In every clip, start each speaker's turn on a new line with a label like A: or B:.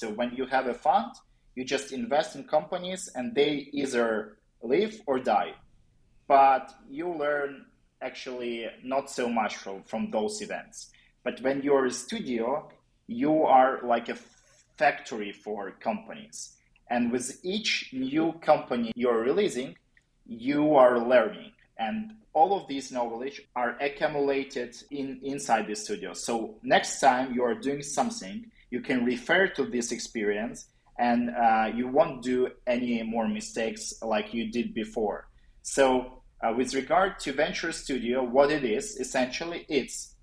A: So when you have a fund, you just invest in companies and they either live or die. But you learn actually not so much from, from those events. But when you're a studio, you are like a factory for companies. And with each new company you're releasing, you are learning. And all of these knowledge are accumulated in inside the studio. So next time you are doing something, you can refer to this experience and uh, you won't do any more mistakes like you did before. So uh, with regard to venture studio, what it is essentially, it's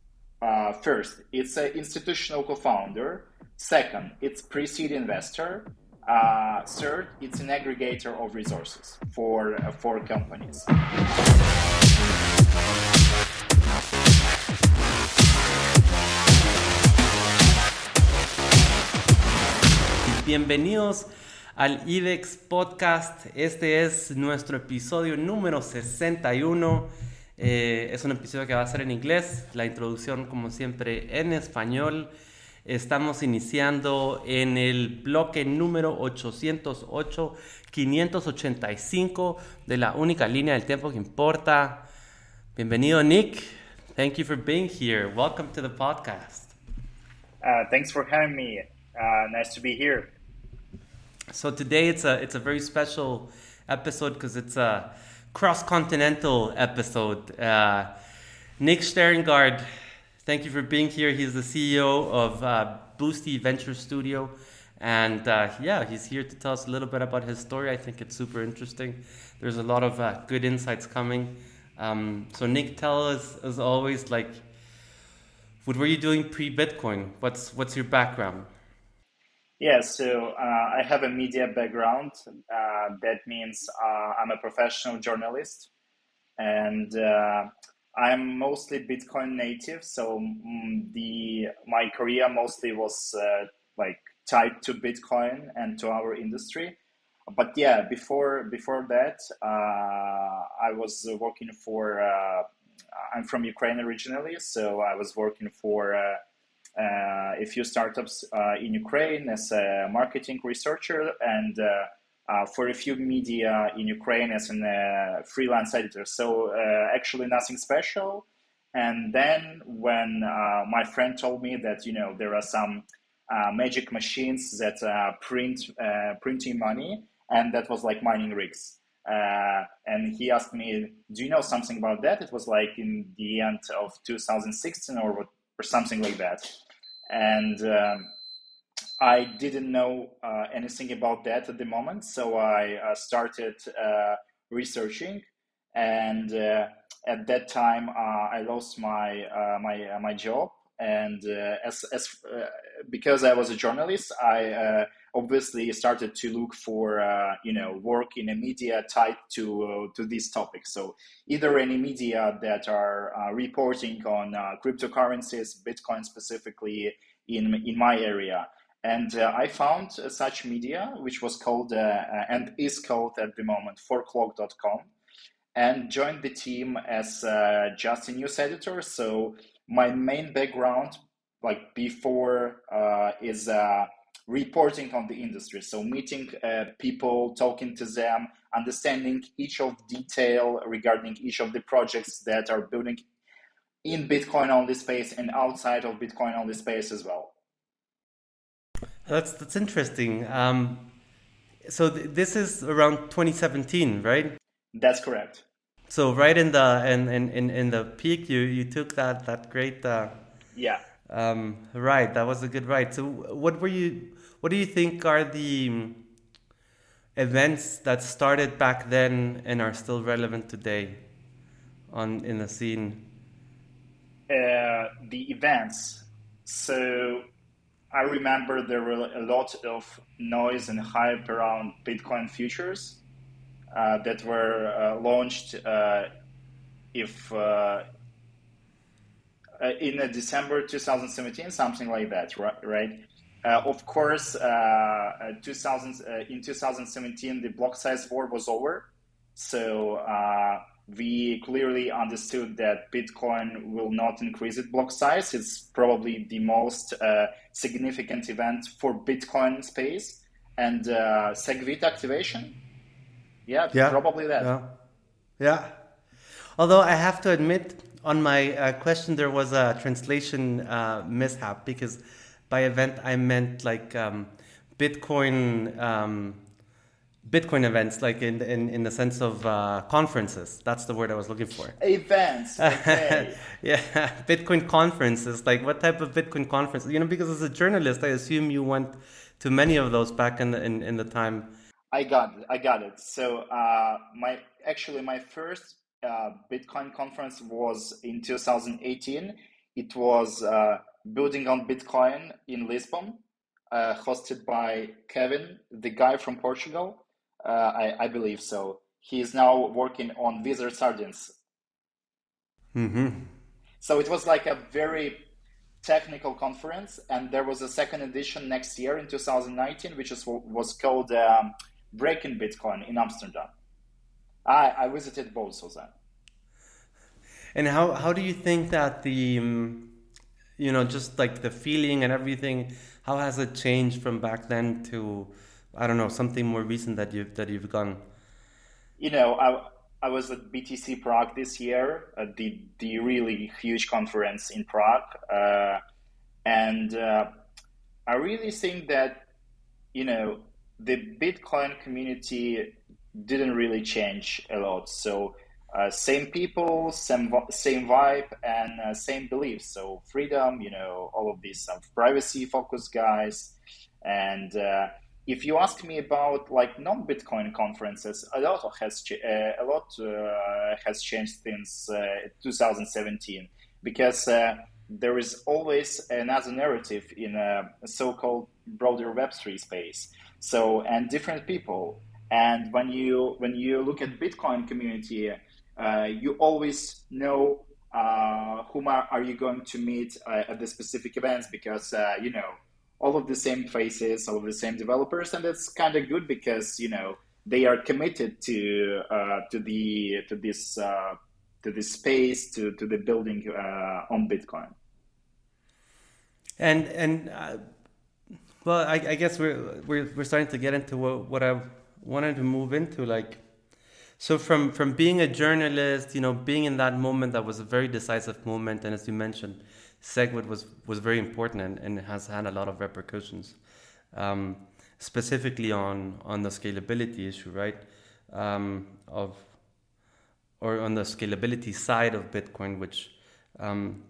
A: uh, first, it's an institutional co-founder. Second, it's pre-seed investor. Uh, third, it's an aggregator of resources for uh, for companies.
B: Bienvenidos al IDEX Podcast. Este es nuestro episodio número 61. Eh, es un episodio que va a ser en inglés, la introducción como siempre en español. Estamos iniciando en el bloque número 808, 585 de la única línea del tiempo que importa. Bienvenido, Nick. Thank you for being here. Welcome to the podcast.
A: Uh, thanks for having me. Uh, nice to be here.
B: So today it's a it's a very special episode because it's a cross continental episode. Uh, Nick Schteringard Thank you for being here. He's the CEO of uh, Boosty Venture Studio. And uh, yeah, he's here to tell us a little bit about his story. I think it's super interesting. There's a lot of uh, good insights coming. Um, so, Nick, tell us, as always, like, what were you doing pre Bitcoin? What's, what's your background?
A: Yeah, so uh, I have a media background. Uh, that means uh, I'm a professional journalist. And I'm mostly Bitcoin native, so mm, the my career mostly was uh, like tied to Bitcoin and to our industry. But yeah, before before that, uh, I was working for. Uh, I'm from Ukraine originally, so I was working for uh, uh, a few startups uh, in Ukraine as a marketing researcher and uh, for a few media in Ukraine as a uh, freelance editor. So uh, actually nothing special. And then when uh, my friend told me that you know there are some uh, magic machines that print printing money, and that was like mining rigs. and he asked me, "Do you know something about that?" It was like in the end of 2016 or or something like that. And um, I didn't know uh, anything about that at the moment, so I uh, started uh, researching, and uh, at that time uh, I lost my uh, my my job, and as as because I was a journalist, I obviously started to look for you know work in a media tied to to these topics. So either any media that are reporting on cryptocurrencies, Bitcoin specifically in in my area and uh, I found uh, such media, which was called uh, uh and is called at the moment forklog.com, and joined the team as uh, just a news editor. So my main background, like before, uh, is reporting on the industry. So meeting people, talking to them, understanding each of detail regarding each of the projects that are building in Bitcoin only space and outside of Bitcoin only space as well.
B: That's that's interesting. Um, so th- this is around 2017, right?
A: That's correct.
B: So right in the in in, in the peak, you you took that that great. Uh,
A: yeah.
B: Um, right, that was a good ride. So what were you? What do you think are the events that started back then and are still relevant today on in the scene?
A: Uh, the events. So I remember there were a lot of noise and hype around Bitcoin futures uh, that were uh, launched uh, if uh, uh, in December 2017, something like that, right? Uh, of course, 2000, in 2017, the block size war was over. So we clearly understood that Bitcoin will not increase its block size. It's probably the most uh, significant event for Bitcoin space and uh, SegWit activation. Yeah, yeah, probably that.
B: Yeah. yeah. Although I have to admit, on my uh, question, there was a translation uh, mishap because by event I meant like um, Bitcoin. Um, Bitcoin events, like in in, in the sense of uh, conferences. That's the word I was looking for.
A: Events. Okay.
B: yeah, Bitcoin conferences. Like what type of Bitcoin conference? You know, because as a journalist, I assume you went to many of those back in the in, in the time.
A: I got it. I got it. So uh, my actually my first uh, Bitcoin conference was in 2018. It was uh, building on Bitcoin in Lisbon, uh, hosted by Kevin, the guy from Portugal uh, I, I believe so. He is now working on Wizard Sardines.
B: Mm-hmm.
A: So it was like a very technical conference, and there was a second edition next year in 2019, which is, was called um, Breaking Bitcoin in Amsterdam. I, I visited both of them.
B: And how, how do you think that the, um, you know, just like the feeling and everything, how has it changed from back then to I don't know something more recent that you've that you've gone.
A: You know, I I was at BTC Prague this year, uh, the the really huge conference in Prague, uh, and uh, I really think that you know the Bitcoin community didn't really change a lot. So uh, same people, same same vibe, and uh, same beliefs. So freedom, you know, all of these uh, privacy focused guys, and if you ask me about like non-Bitcoin conferences, a lot has uh, a lot uh, has changed since uh, 2017 because uh, there is always another narrative in a so-called broader Web3 space. So and different people, and when you when you look at Bitcoin community, uh, you always know uh, whom are, are, you going to meet at the specific events because you know all of the same faces, all of the same developers, and it's kind of good because you know they are committed to uh, to the to this uh, to this space to to the building uh, on Bitcoin.
B: And and uh, well, I, I, guess we're, we're we're starting to get into what, what I wanted to move into, like. So from from being a journalist, you know, being in that moment that was a very decisive moment, and as you mentioned, SegWit was was very important and, and has had a lot of repercussions, um, specifically on on the scalability issue, right? Um, of or on the scalability side of Bitcoin, which um,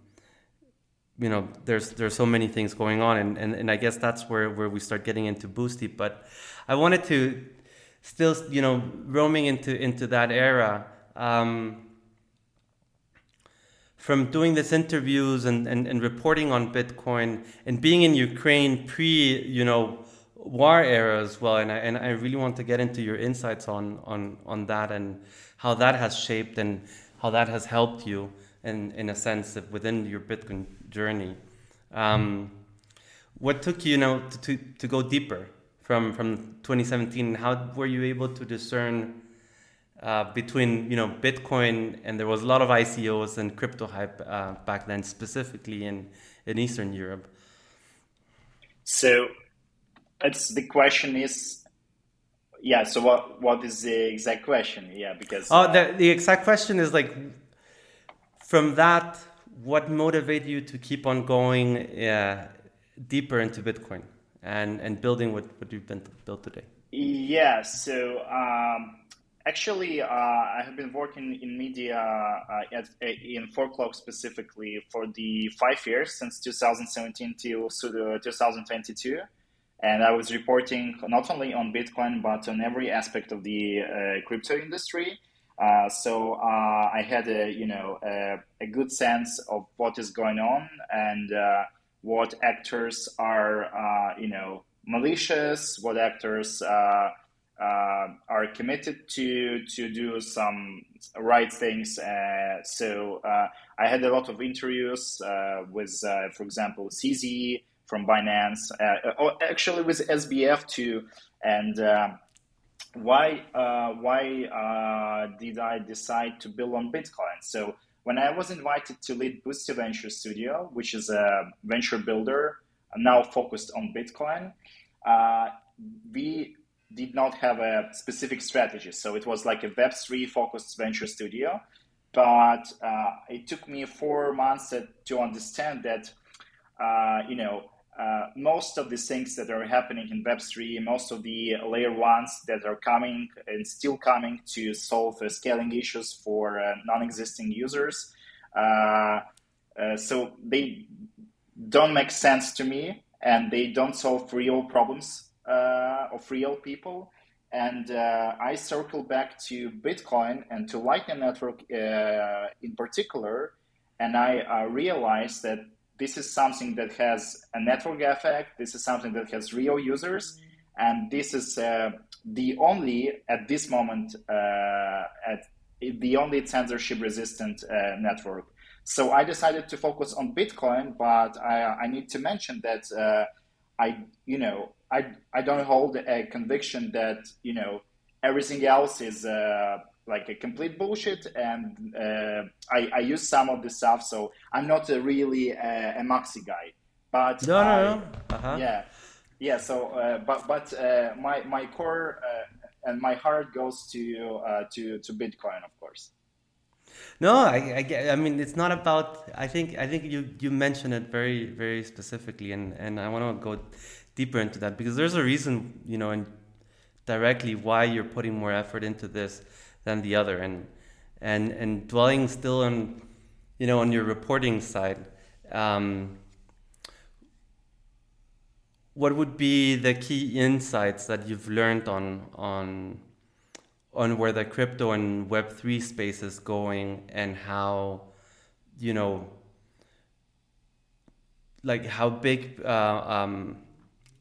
B: you know there's there's so many things going on, and, and, and I guess that's where, where we start getting into Boosty. But I wanted to still you know roaming into into that era. Um, from doing these interviews and, and, and reporting on Bitcoin and being in Ukraine pre, you know, war era as well. And I, and I really want to get into your insights on, on, on that and how that has shaped and how that has helped you in, in a sense within your Bitcoin journey. Um, what took you, you know, to, to, to go deeper from, from 2017? How were you able to discern uh, between you know Bitcoin and there was a lot of ICOs and crypto hype uh, back then, specifically in in Eastern Europe.
A: So, it's the question is, yeah. So what what is the exact question? Yeah, because
B: oh, uh, the the exact question is like from that, what motivated you to keep on going uh, deeper into Bitcoin and and building what what you've been built today?
A: Yeah. So. Um, Actually, uh, I have been working in media uh, at, in ForkLog specifically for the five years since 2017 till 2022. And I was reporting not only on Bitcoin, but on every aspect of the uh, crypto industry. Uh, so uh, I had a, you know, a, a, good sense of what is going on and uh, what actors are, you know, malicious, what actors uh, are committed to to do some right things. Uh, so uh, I had a lot of interviews uh, with, uh, for example, CZ from Binance, uh, actually with SBF too, and why uh, why uh, did I decide to build on Bitcoin? So when I was invited to lead Boosty Venture Studio, which is a venture builder now focused on Bitcoin, uh, we did not have a specific strategy. So it was like a Web3 focused venture studio. But uh, it took me four months to understand that, uh, you know, uh, most of the things that are happening in Web3, most of the layer ones that are coming and still coming to solve uh, scaling issues for uh, non-existing users. Uh, uh, so they don't make sense to me, and they don't solve real problems uh, of real people. And I circle back to Bitcoin and to Lightning Network in particular, and I realized that this is something that has a network effect. This is something that has real users, and this is uh, the only at this moment uh, at the only censorship resistant uh, network. So I decided to focus on Bitcoin, but I, I need to mention that uh, I you know I I don't hold a conviction that you know everything else is uh, like a complete bullshit and uh, I, I use some of the stuff so i'm not a really uh, a maxi guy but
B: no,
A: I,
B: no, no. Uh-huh.
A: yeah yeah so uh, but but uh, my my core uh, and my heart goes to uh, to to bitcoin of course
B: no I, I, I mean it's not about i think i think you you mentioned it very very specifically and and i want to go deeper into that because there's a reason you know and directly why you're putting more effort into this than the other. And and and dwelling still on you know on your reporting side um, what would be the key insights that you've learned on on on where the crypto and web 3 space is going and how you know like how big uh, um,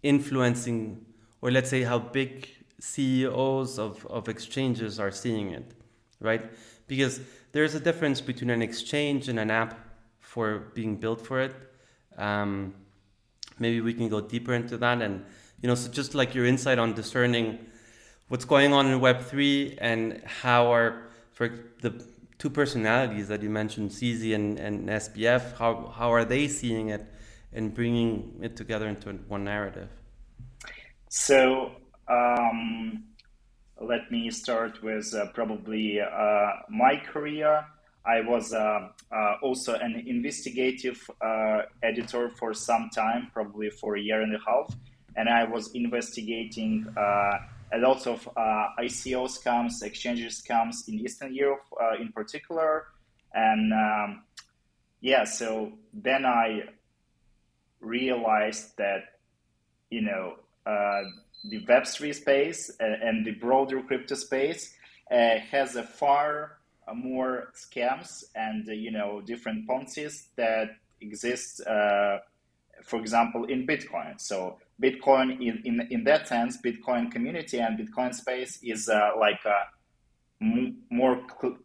B: influencing or let's say how big CEOs of, of exchanges are seeing it, right? Because there's a difference between an exchange and an app for being built for it. Um, maybe we can go deeper into that. And, you know, so just like your insight on discerning what's going on in Web3 and how are, for the two personalities that you mentioned, CZ and, and SBF, how, how are they seeing it and bringing it together into one narrative?
A: So um, let me start with uh, probably uh, my career. I was uh, uh also an investigative uh, editor for some time, probably for a year and a half, and I was investigating uh, a lot of ICO scams, exchanges scams in Eastern Europe, in particular, and um, yeah. So then I realized that you know the Web3 space uh, and the broader crypto space uh, has a far uh, more scams and you know different Ponzi's that exist, for example, in Bitcoin. So Bitcoin, in, in, in that sense, Bitcoin community and Bitcoin space is like more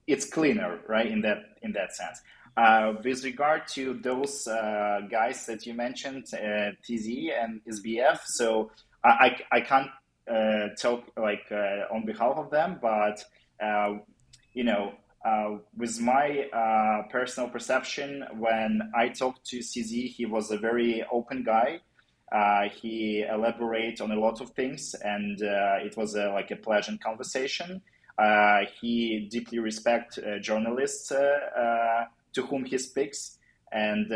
A: it's cleaner right in that in that sense uh, with regard to those uh, guys that you mentioned uh, CZ and sbf so I, I, can't uh, talk like uh, on behalf of them, but uh, you know, uh, with my uh, personal perception, when I talked to CZ, he was a very open guy. Uh, he elaborated on a lot of things, and it was a, like a pleasant conversation. he deeply respects journalists to whom he speaks, and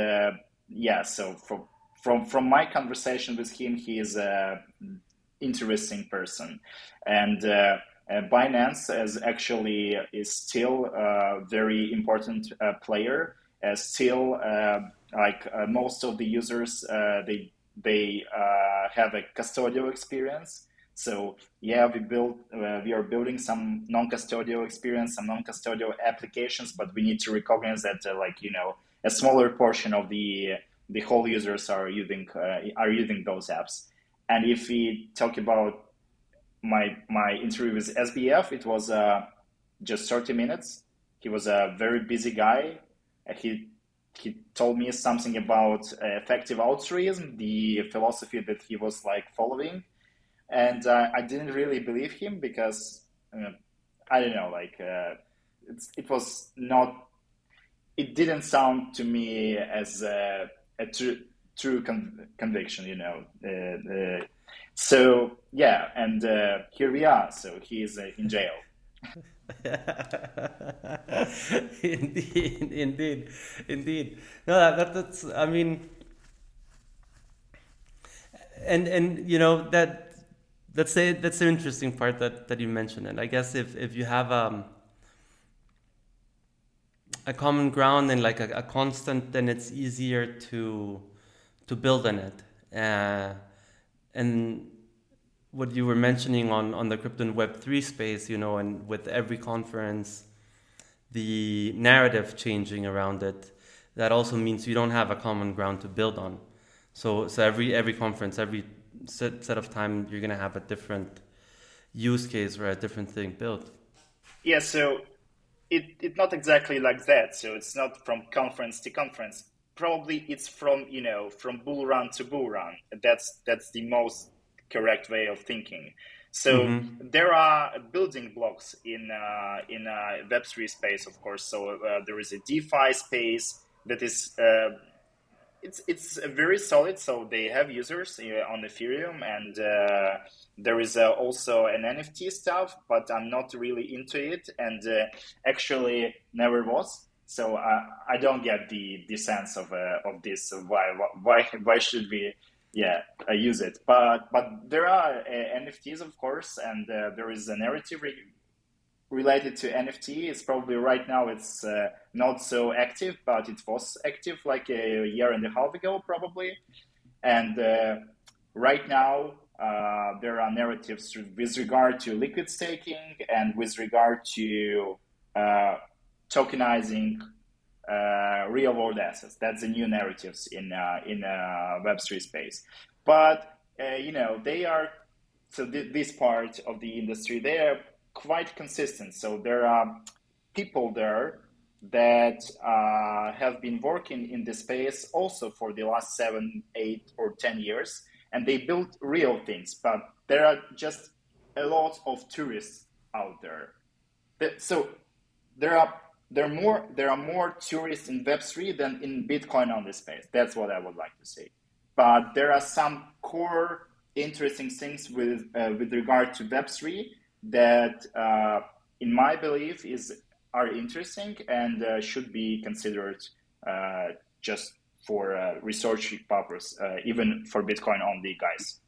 A: yeah, so for from from my conversation with him, he is a interesting person, and uh, uh, Binance is actually is still a very important uh, player. Uh, still, uh, like uh, most of the users, they they have a custodial experience. So yeah, we build we are building some non-custodial experience, some non-custodial applications, but we need to recognize that like you know a smaller portion of the the whole users are using uh, are using those apps. And if we talk about my my interview with SBF, it was uh, just 30 minutes. He was a very busy guy. He he told me something about uh, effective altruism, the philosophy that he was like following. and uh, I didn't really believe him because uh, I don't know, like uh, it was not. It didn't sound to me as a, true true con- conviction, you know. Uh, uh, so yeah, and uh, here we are. So he is in jail.
B: indeed, indeed, indeed. No, that, that's. I mean, and and you know that that's the that's the interesting part that that you mentioned. And I guess if if you have um a common ground and like a, a constant, then it's easier to to build on it. Uh, and what you were mentioning on, on the crypto and web3 space you know and with every conference the narrative changing around it that also means you don't have a common ground to build on so so every every conference every set, set of time you're going to have a different use case or a different thing built
A: yeah so it it's not exactly like that so it's not from conference to conference probably it's from you know from bull run to bull run that's that's the most correct way of thinking. So mm-hmm. there are building blocks in uh, in uh, Web3 space, of course. So uh, there is a DeFi space that is uh, it's it's very solid. So they have users uh, on Ethereum, and uh, there is also an NFT stuff, but I'm not really into it, and actually never was. So I I don't get the the sense of of this. Why why why should we yeah, I use it. But but there are uh, NFTs, of course, and uh, there is a narrative re- related to NFT. It's probably right now it's uh, not so active, but it was active like a year and a half ago, probably. And uh, right now uh, there are narratives with regard to liquid staking and with regard to uh, tokenizing uh, real world assets. That's the new narratives in uh, in uh, Web3 space. But you know they are so th- this part of the industry they are quite consistent. So there are people there that uh, have been working in this space also for the last seven, eight, or ten years, and they built real things. But there are just a lot of tourists out there. So there are there are more there are more tourists in Web3 than in Bitcoin on this space. That's what I would like to say. But there are some core interesting things with uh, with regard to Web3 that, uh, in my belief, is are interesting and uh, should be considered uh, just for uh, research purpose, uh, even for Bitcoin only guys.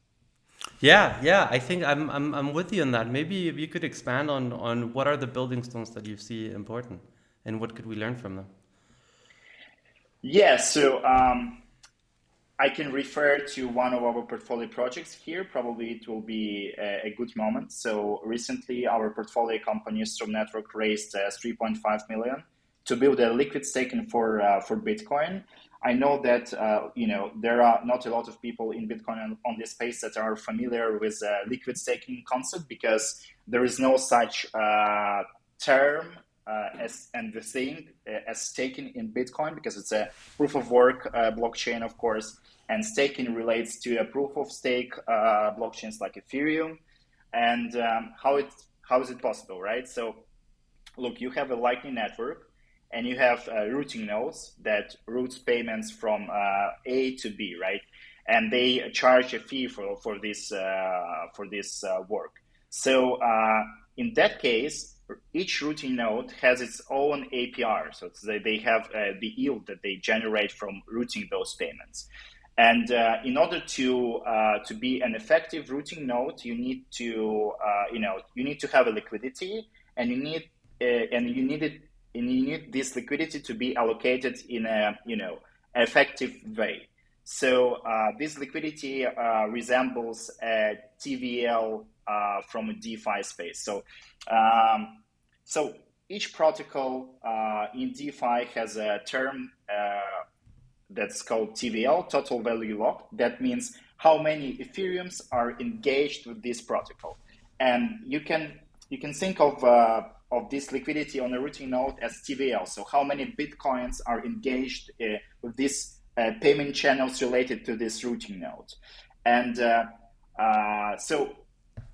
B: Yeah, yeah, I think I'm, I'm I'm with you on that. Maybe if you could expand on on what are the building stones that you see important and what could we learn from them?
A: Yeah, so um, I can refer to one of our portfolio projects here. Probably it will be a, a good moment. So recently, our portfolio company Stroom Network raised uh, 3.5 million to build a liquid staking for uh, for Bitcoin. I know that uh, you know there are not a lot of people in Bitcoin on, on this space that are familiar with uh, liquid staking concept because there is no such uh, term as and the thing uh, as staking in Bitcoin because it's a proof of work uh, blockchain, of course, and staking relates to a proof of stake uh, blockchains like Ethereum. And um, how it how is it possible, right? So, look, you have a Lightning network, and you have uh, routing nodes that routes payments from uh, A to B, right? And they charge a fee for for this for this work. So in that case, each routing node has its own APR. So they have uh, the yield that they generate from routing those payments. And uh, in order to uh, to be an effective routing node, you need to uh, you know you need to have a liquidity, and you need uh, and you need it and you need this liquidity to be allocated in a you know effective way. So uh, this liquidity resembles a TVL uh, from a DeFi space. So, um, so each protocol uh, in DeFi has a term uh, that's called TVL, total value locked. That means how many Ethereums are engaged with this protocol, and you can you can think of uh, of this liquidity on a routing node as TVL. So how many bitcoins are engaged uh, with these uh, payment channels related to this routing node, and so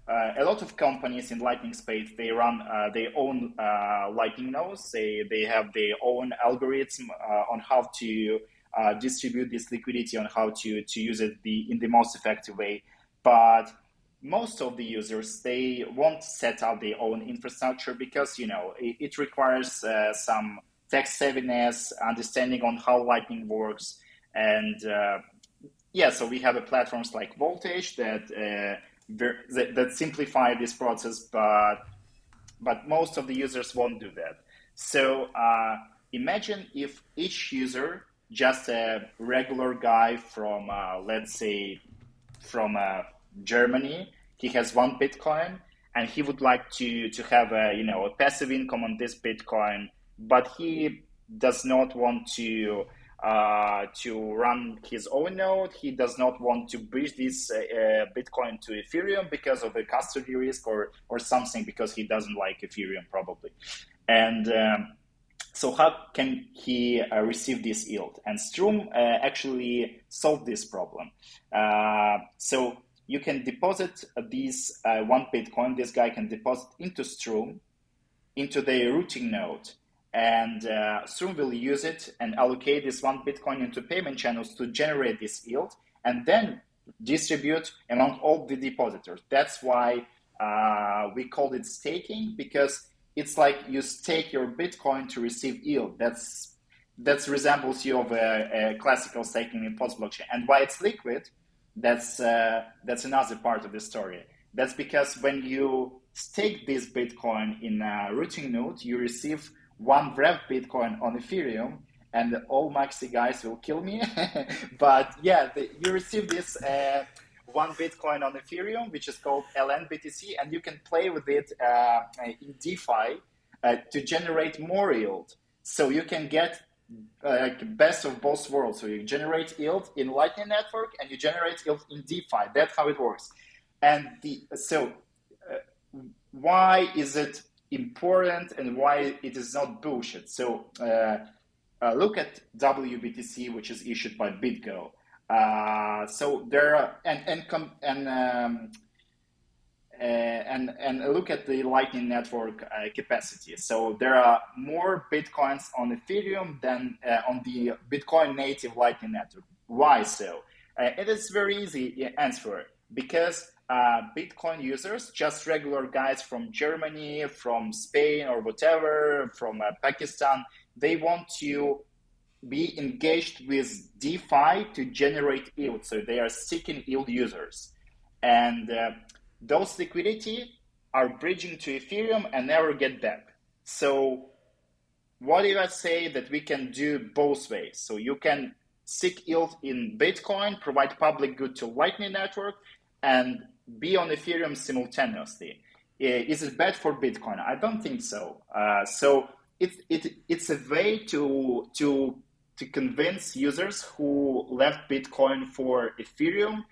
A: uh, a lot of companies in Lightning space they run uh, their own uh, Lightning nodes. They they have their own algorithm uh, on how to uh, distribute this liquidity, on how to to use it the in the most effective way. But most of the users they won't set up their own infrastructure because you know it, it requires uh, some tech savviness, understanding on how Lightning works, and yeah. So we have a platforms like Voltage that that, that simplify this process, but but most of the users won't do that. So uh, imagine if each user, just a regular guy from uh, let's say from uh, Germany, he has one Bitcoin and he would like to to have a you know a passive income on this Bitcoin, but he does not want to uh, to run his own node. He does not want to bridge this uh, uh, Bitcoin to Ethereum because of the custody risk or, or something because he doesn't like Ethereum probably. And um, so how can he uh, receive this yield? And Stroom uh, actually solved this problem. So you can deposit this one Bitcoin, this guy can deposit into Stroom, into the routing node and uh, we'll use it and allocate this one Bitcoin into payment channels to generate this yield and then distribute among all the depositors. That's why uh, we called it staking because it's like you stake your Bitcoin to receive yield. That's that resembles you of a, a, classical staking in post blockchain. And why it's liquid, that's uh, that's another part of the story. That's because when you stake this Bitcoin in a routing node, you receive one rev Bitcoin on Ethereum, and all Maxi guys will kill me. but yeah, the, you receive this uh, one Bitcoin on Ethereum, which is called LNBTC, and you can play with it uh, in DeFi uh, to generate more yield. So you can get uh, like best of both worlds. So you generate yield in Lightning Network and you generate yield in DeFi. That's how it works. And the so uh, why is it important and why it is not bullshit. So uh, uh, look at WBTC, which is issued by BitGo. Uh, so there are, and and com, and um, and and look at the Lightning Network uh, capacity. So there are more bitcoins on Ethereum than uh, on the Bitcoin native Lightning Network. Why so? it is very easy answer because uh, Bitcoin users, just regular guys from Germany, from Spain, or whatever, from uh, Pakistan, they want to be engaged with DeFi to generate yield. So they are seeking yield users. And uh, those liquidity are bridging to Ethereum and never get back. So what if I say that we can do both ways? So you can seek yield in Bitcoin, provide public good to Lightning Network, and be on Ethereum simultaneously. Is it bad for Bitcoin? I don't think so. Uh, so it, it, it's a way to, to, to convince users who left Bitcoin for Ethereum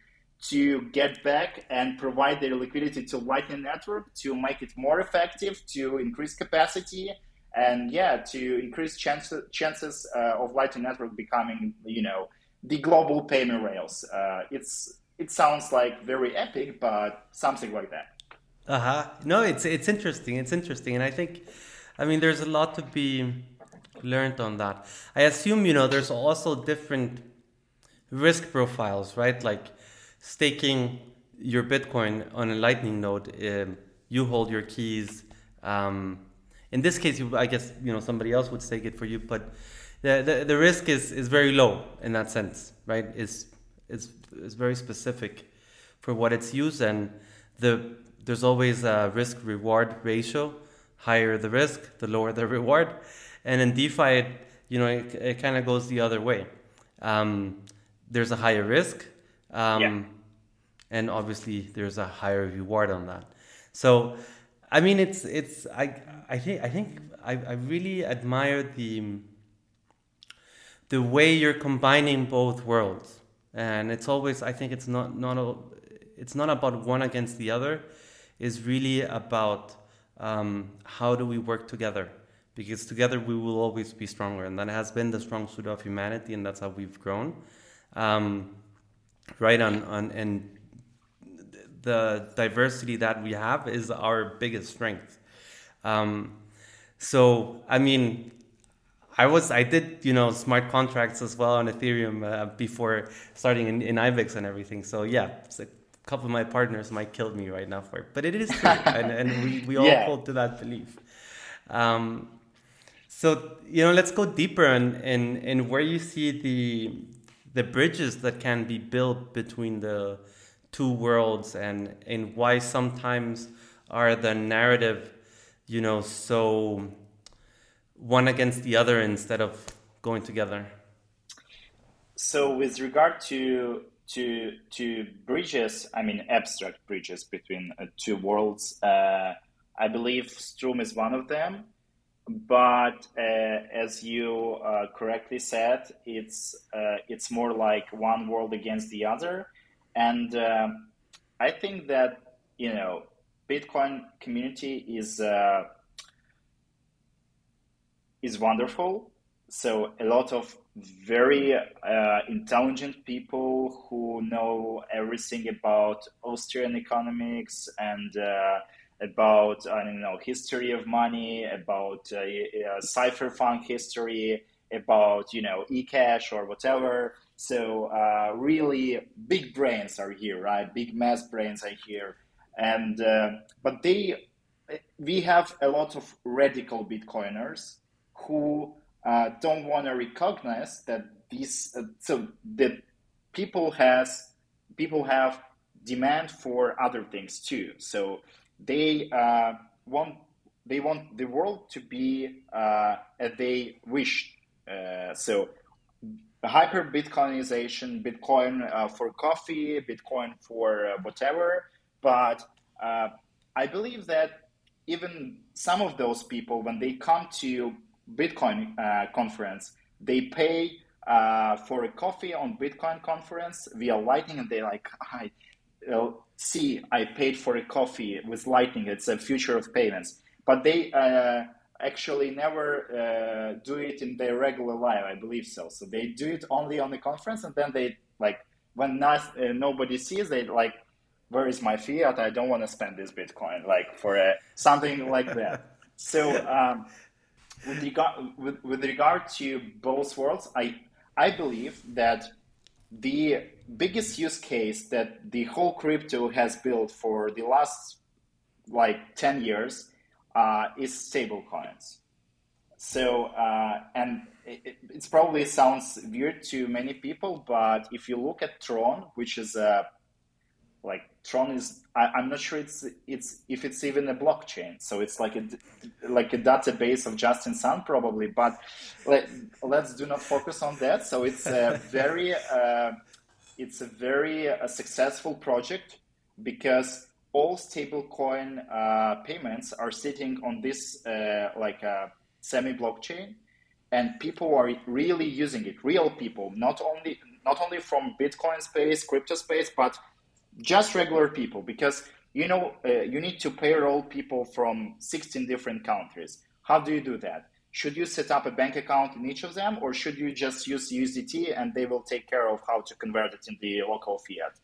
A: to get back and provide their liquidity to Lightning Network to make it more effective, to increase capacity, and yeah, to increase chances chances uh, of Lightning Network becoming, you know, the global payment rails. Uh, it's it sounds like very epic, but something like that.
B: Uh huh. No, it's it's interesting. It's interesting, and I think, I mean, there's a lot to be learned on that. I assume you know there's also different risk profiles, right? Like staking your Bitcoin on a Lightning node, um, you hold your keys. Um, in this case, I guess you know somebody else would stake it for you, but the, the the risk is is very low in that sense, right? Is is is very specific for what it's used, and the there's always a risk reward ratio. Higher the risk, the lower the reward, and in DeFi, it, you know, it, it kind of goes the other way. Um, there's a higher risk, um, yeah. and obviously there's a higher reward on that. So, I mean, it's it's I I think I think I, I really admire the the way you're combining both worlds and it's always i think it's not not a, it's not about one against the other. Is really about um, how do we work together? Because together we will always be stronger. And that has been the strong suit of humanity and that's how we've grown. Um, right on, on and the diversity that we have is our biggest strength. Um, so, I mean, I was I did you know smart contracts as well on Ethereum uh, before starting in, in IBEX and everything. So yeah, a couple of my partners might kill me right now for it, but it is true, and, and we, we all yeah. hold to that belief. Um, so you know, let's go deeper in, in in where you see the the bridges that can be built between the two worlds, and and why sometimes are the narrative, you know, so one against the other instead of going together?
A: So, with regard to to to bridges, I mean abstract bridges between uh, two worlds, uh, I believe Stroom is one of them. But uh, as you uh, correctly said, it's uh, it's more like one world against the other, and um, I think that you know Bitcoin community is uh, is wonderful. So a lot of very uh, intelligent people who know everything about Austrian economics and uh, about I don't know history of money, about uh, uh cypherpunk history, about you know eCash or whatever. So uh, really big brains are here, right? Big mass brains are here, and uh, but they we have a lot of radical Bitcoiners who uh, don't want to recognize that these uh, so that people has people have demand for other things too. So they uh, want they want the world to be uh, as they wish. Uh, so hyper Bitcoinization, Bitcoin uh, for coffee, Bitcoin for whatever. But I believe that even some of those people, when they come to Bitcoin uh, conference, they pay uh, for a coffee on Bitcoin conference via Lightning, and they like, I see, I paid for a coffee with Lightning. It's a future of payments, but they uh, actually never uh, do it in their regular life. I believe so. So they do it only on the conference, and then they like when not, uh, nobody sees, they like, where is my fiat? I don't want to spend this Bitcoin like for something like that. So. Um, with regard with, with regard to both worlds, I I believe that the biggest use case that the whole crypto has built for the last like 10 years uh, is stable coins. So, uh, and it, it, probably sounds weird to many people, but if you look at Tron, which is a like Tron is I, am not sure it's it's if it's even a blockchain. So it's like a like a database of Justin Sun probably. But let, let's do not focus on that. So it's a very uh, it's a very uh, successful project because all stablecoin uh, payments are sitting on this uh, like a semi blockchain, and people are really using it. Real people, not only not only from Bitcoin space, crypto space, but just regular people because you know uh, you need to payroll people from 16 different countries. How do you do that? Should you set up a bank account in each of them or should you just use usdt and they will take care of how to convert it in the local fiat?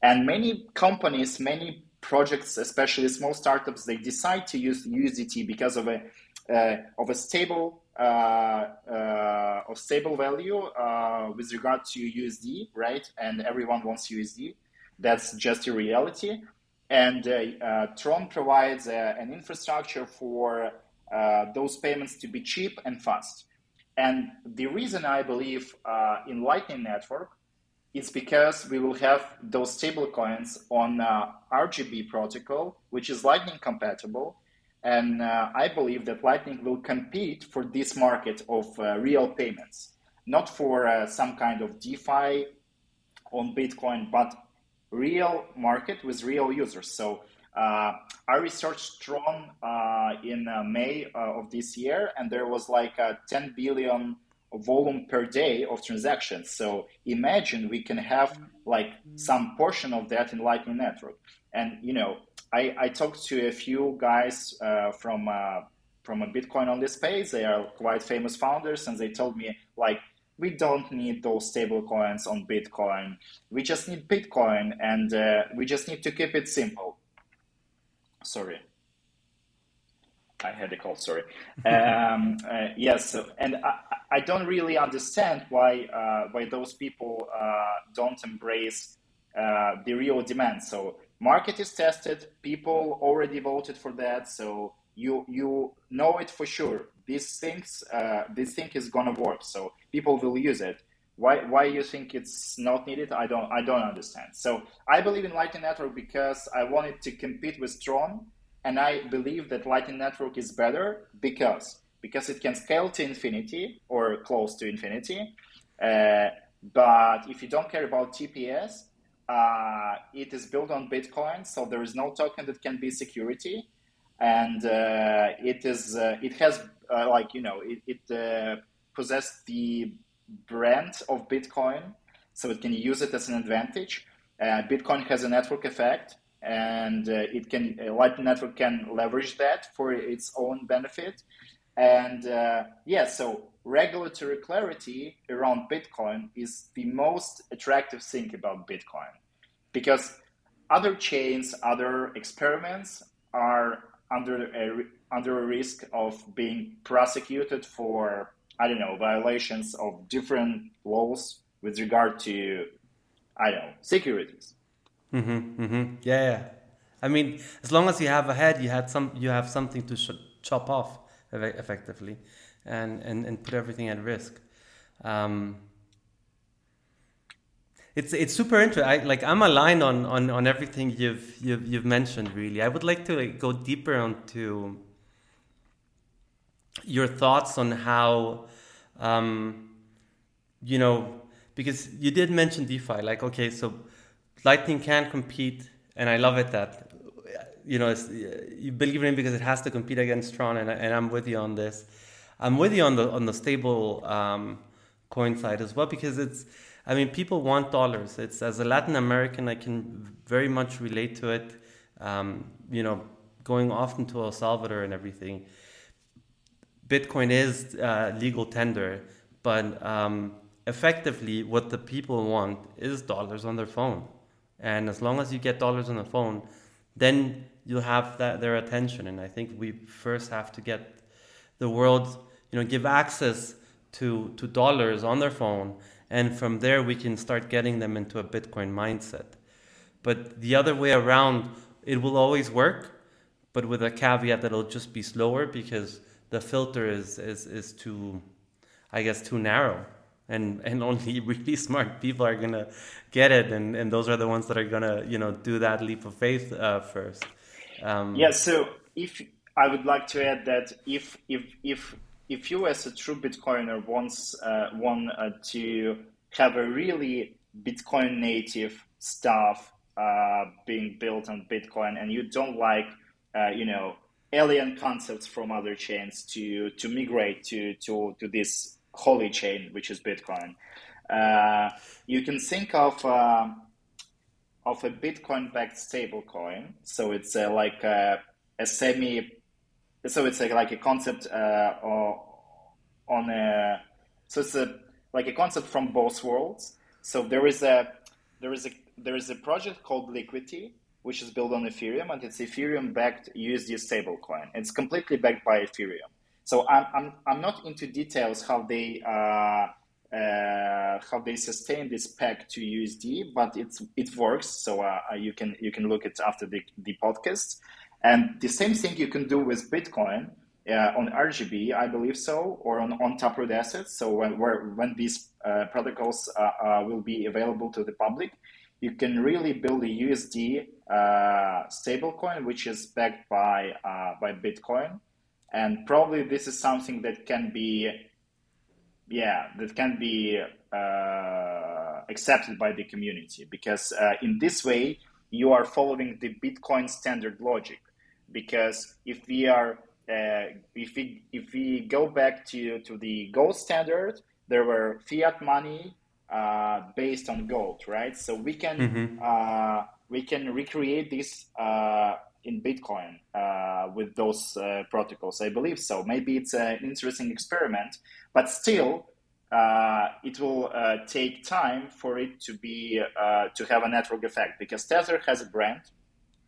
A: And many companies many projects especially small startups they decide to use usdt because of a uh, of a stable uh, uh, of stable value uh, with regard to usd right? And everyone wants usd that's just a reality. And uh, uh, Tron provides uh, an infrastructure for those payments to be cheap and fast. And the reason I believe in Lightning Network is because we will have those stable coins on uh, RGB protocol, which is Lightning compatible. And uh, I believe that Lightning will compete for this market of uh, real payments, not for some kind of DeFi on Bitcoin, but real market with real users. So uh, I researched Tron uh, in uh, May uh, of this year, and there was like a 10 billion volume per day of transactions. So imagine we can have like some portion of that in Lightning Network. And you know, I, I talked to a few guys uh, from uh, from a Bitcoin on this space. They are quite famous founders, and they told me like we don't need those stable coins on Bitcoin. We just need Bitcoin and uh, we just need to keep it simple. Sorry. I had a call, sorry. um, uh, yes, and I, I, don't really understand why uh, why those people uh, don't embrace uh, the real demand. So market is tested, people already voted for that, so you you know it for sure. These things uh, this thing is gonna work, so people will use it. Why why you think it's not needed? I don't I don't understand. So I believe in Lightning Network because I wanted to compete with Tron, and I believe that Lightning Network is better because because it can scale to infinity or close to infinity. Uh, but if you don't care about TPS, uh, it is built on Bitcoin, so there is no token that can be security and uh, it is uh, it has uh, like you know it, it possesses the brand of Bitcoin, so it can use it as an advantage. Bitcoin has a network effect, and it can Lightning Network can leverage that for its own benefit. And yeah, so regulatory clarity around Bitcoin is the most attractive thing about Bitcoin because other chains, other experiments are under a under a risk of being prosecuted for I don't know violations of different laws with regard to I don't know securities.
B: Mm-hmm, mm-hmm. Yeah, yeah. I mean, as long as you have a head, you had some, you have something to sh- chop off effectively, and, and and put everything at risk. Um, it's it's super interesting. I, like I'm aligned on, on, on everything you've, you've you've mentioned. Really, I would like to like, go deeper onto your thoughts on how, um, you know, because you did mention DeFi. Like, okay, so Lightning can compete, and I love it that you know you believe in it because it has to compete against Tron, and, and I'm with you on this. I'm with you on the on the stable um, coin side as well because it's I mean, people want dollars. It's as a Latin American, I can very much relate to it. Um, you know, going often to El Salvador and everything. Bitcoin is uh, legal tender, but um, effectively, what the people want is dollars on their phone. And as long as you get dollars on the phone, then you'll have that, their attention. And I think we first have to get the world, you know, give access to, to dollars on their phone and from there we can start getting them into a Bitcoin mindset. But the other way around, it will always work, but with a caveat that it'll just be slower because the filter is is, is too, I guess, too narrow. And, and only really smart people are gonna get it, and, and those are the ones that are gonna you know do that leap of faith uh, first.
A: Um, yeah. So if I would like to add that if if if if you as a true Bitcoiner wants uh, want uh, to have a really Bitcoin native stuff uh, being built on Bitcoin, and you don't like uh, you know alien concepts from other chains to to migrate to to to this holy chain which is Bitcoin, uh, you can think of uh, of a Bitcoin backed stablecoin. So it's like a, a semi so it's like, like a concept uh, on a so it's a like a concept from both worlds. So there is a there is a there is a project called Liquity which is built on Ethereum and it's Ethereum backed USD stablecoin. It's completely backed by Ethereum. So I'm I'm, I'm not into details how they uh, uh, how they sustain this peg to USD, but it's it works. So uh, you can you can look it after the, the podcast. And the same thing you can do with Bitcoin uh, on RGB, I believe so, or on, on Taproot assets. So when, where, when these uh, protocols uh, uh will be available to the public, you can really build a USD uh, stablecoin which is backed by uh, by Bitcoin, and probably this is something that can be, yeah, that can be accepted by the community. Because in this way you are following the Bitcoin standard logic because if we are uh, if we if we go back to to the gold standard, there were fiat money uh, based on gold, right? So we can mm-hmm. uh, we can recreate this uh, in Bitcoin uh, with those uh, protocols. I believe so. Maybe it's an interesting experiment, but still, uh, it will uh, take time for it to be uh, to have a network effect because Tether has a brand.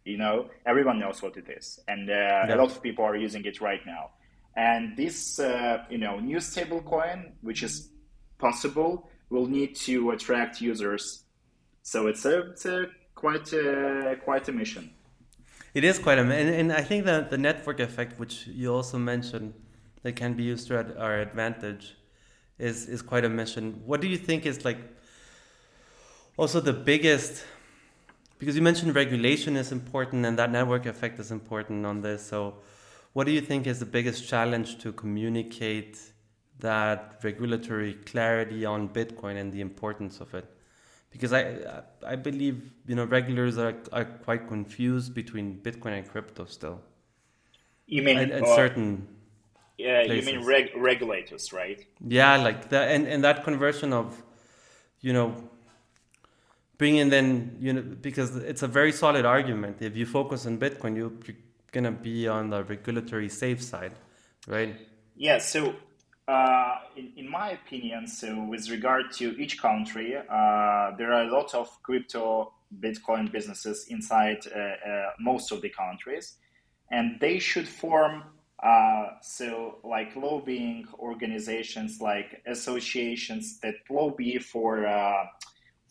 A: You know, everyone knows what it is, and uh, yeah. a lot of people are using it right now. And this, uh, you know, new stable coin, which is possible, will need to attract users. So it's a, it's a quite a, quite a mission.
B: It is quite a, and, and I think that the network effect, which you also mentioned, that can be used to our advantage, is is quite a mission. What do you think is like also the biggest? Because you mentioned regulation is important, and that network effect is important on this. So, what do you think is the biggest challenge to communicate that regulatory clarity on Bitcoin and the importance of it? Because I I believe you know regulators are, are quite confused between Bitcoin and crypto still.
A: You mean
B: at, at uh, certain
A: yeah, you mean reg- regulators, right?
B: Yeah, like that, and, and that conversion of, you know, bringing then you know because it's a very solid argument. If you focus on Bitcoin, you, you're gonna be on the regulatory safe side, right?
A: Yeah. So, uh, in, in my opinion, so with regard to each country, uh, there are a lot of crypto Bitcoin businesses inside uh, uh most of the countries, and they should form uh, so, like lobbying organizations, like associations that lobby for uh,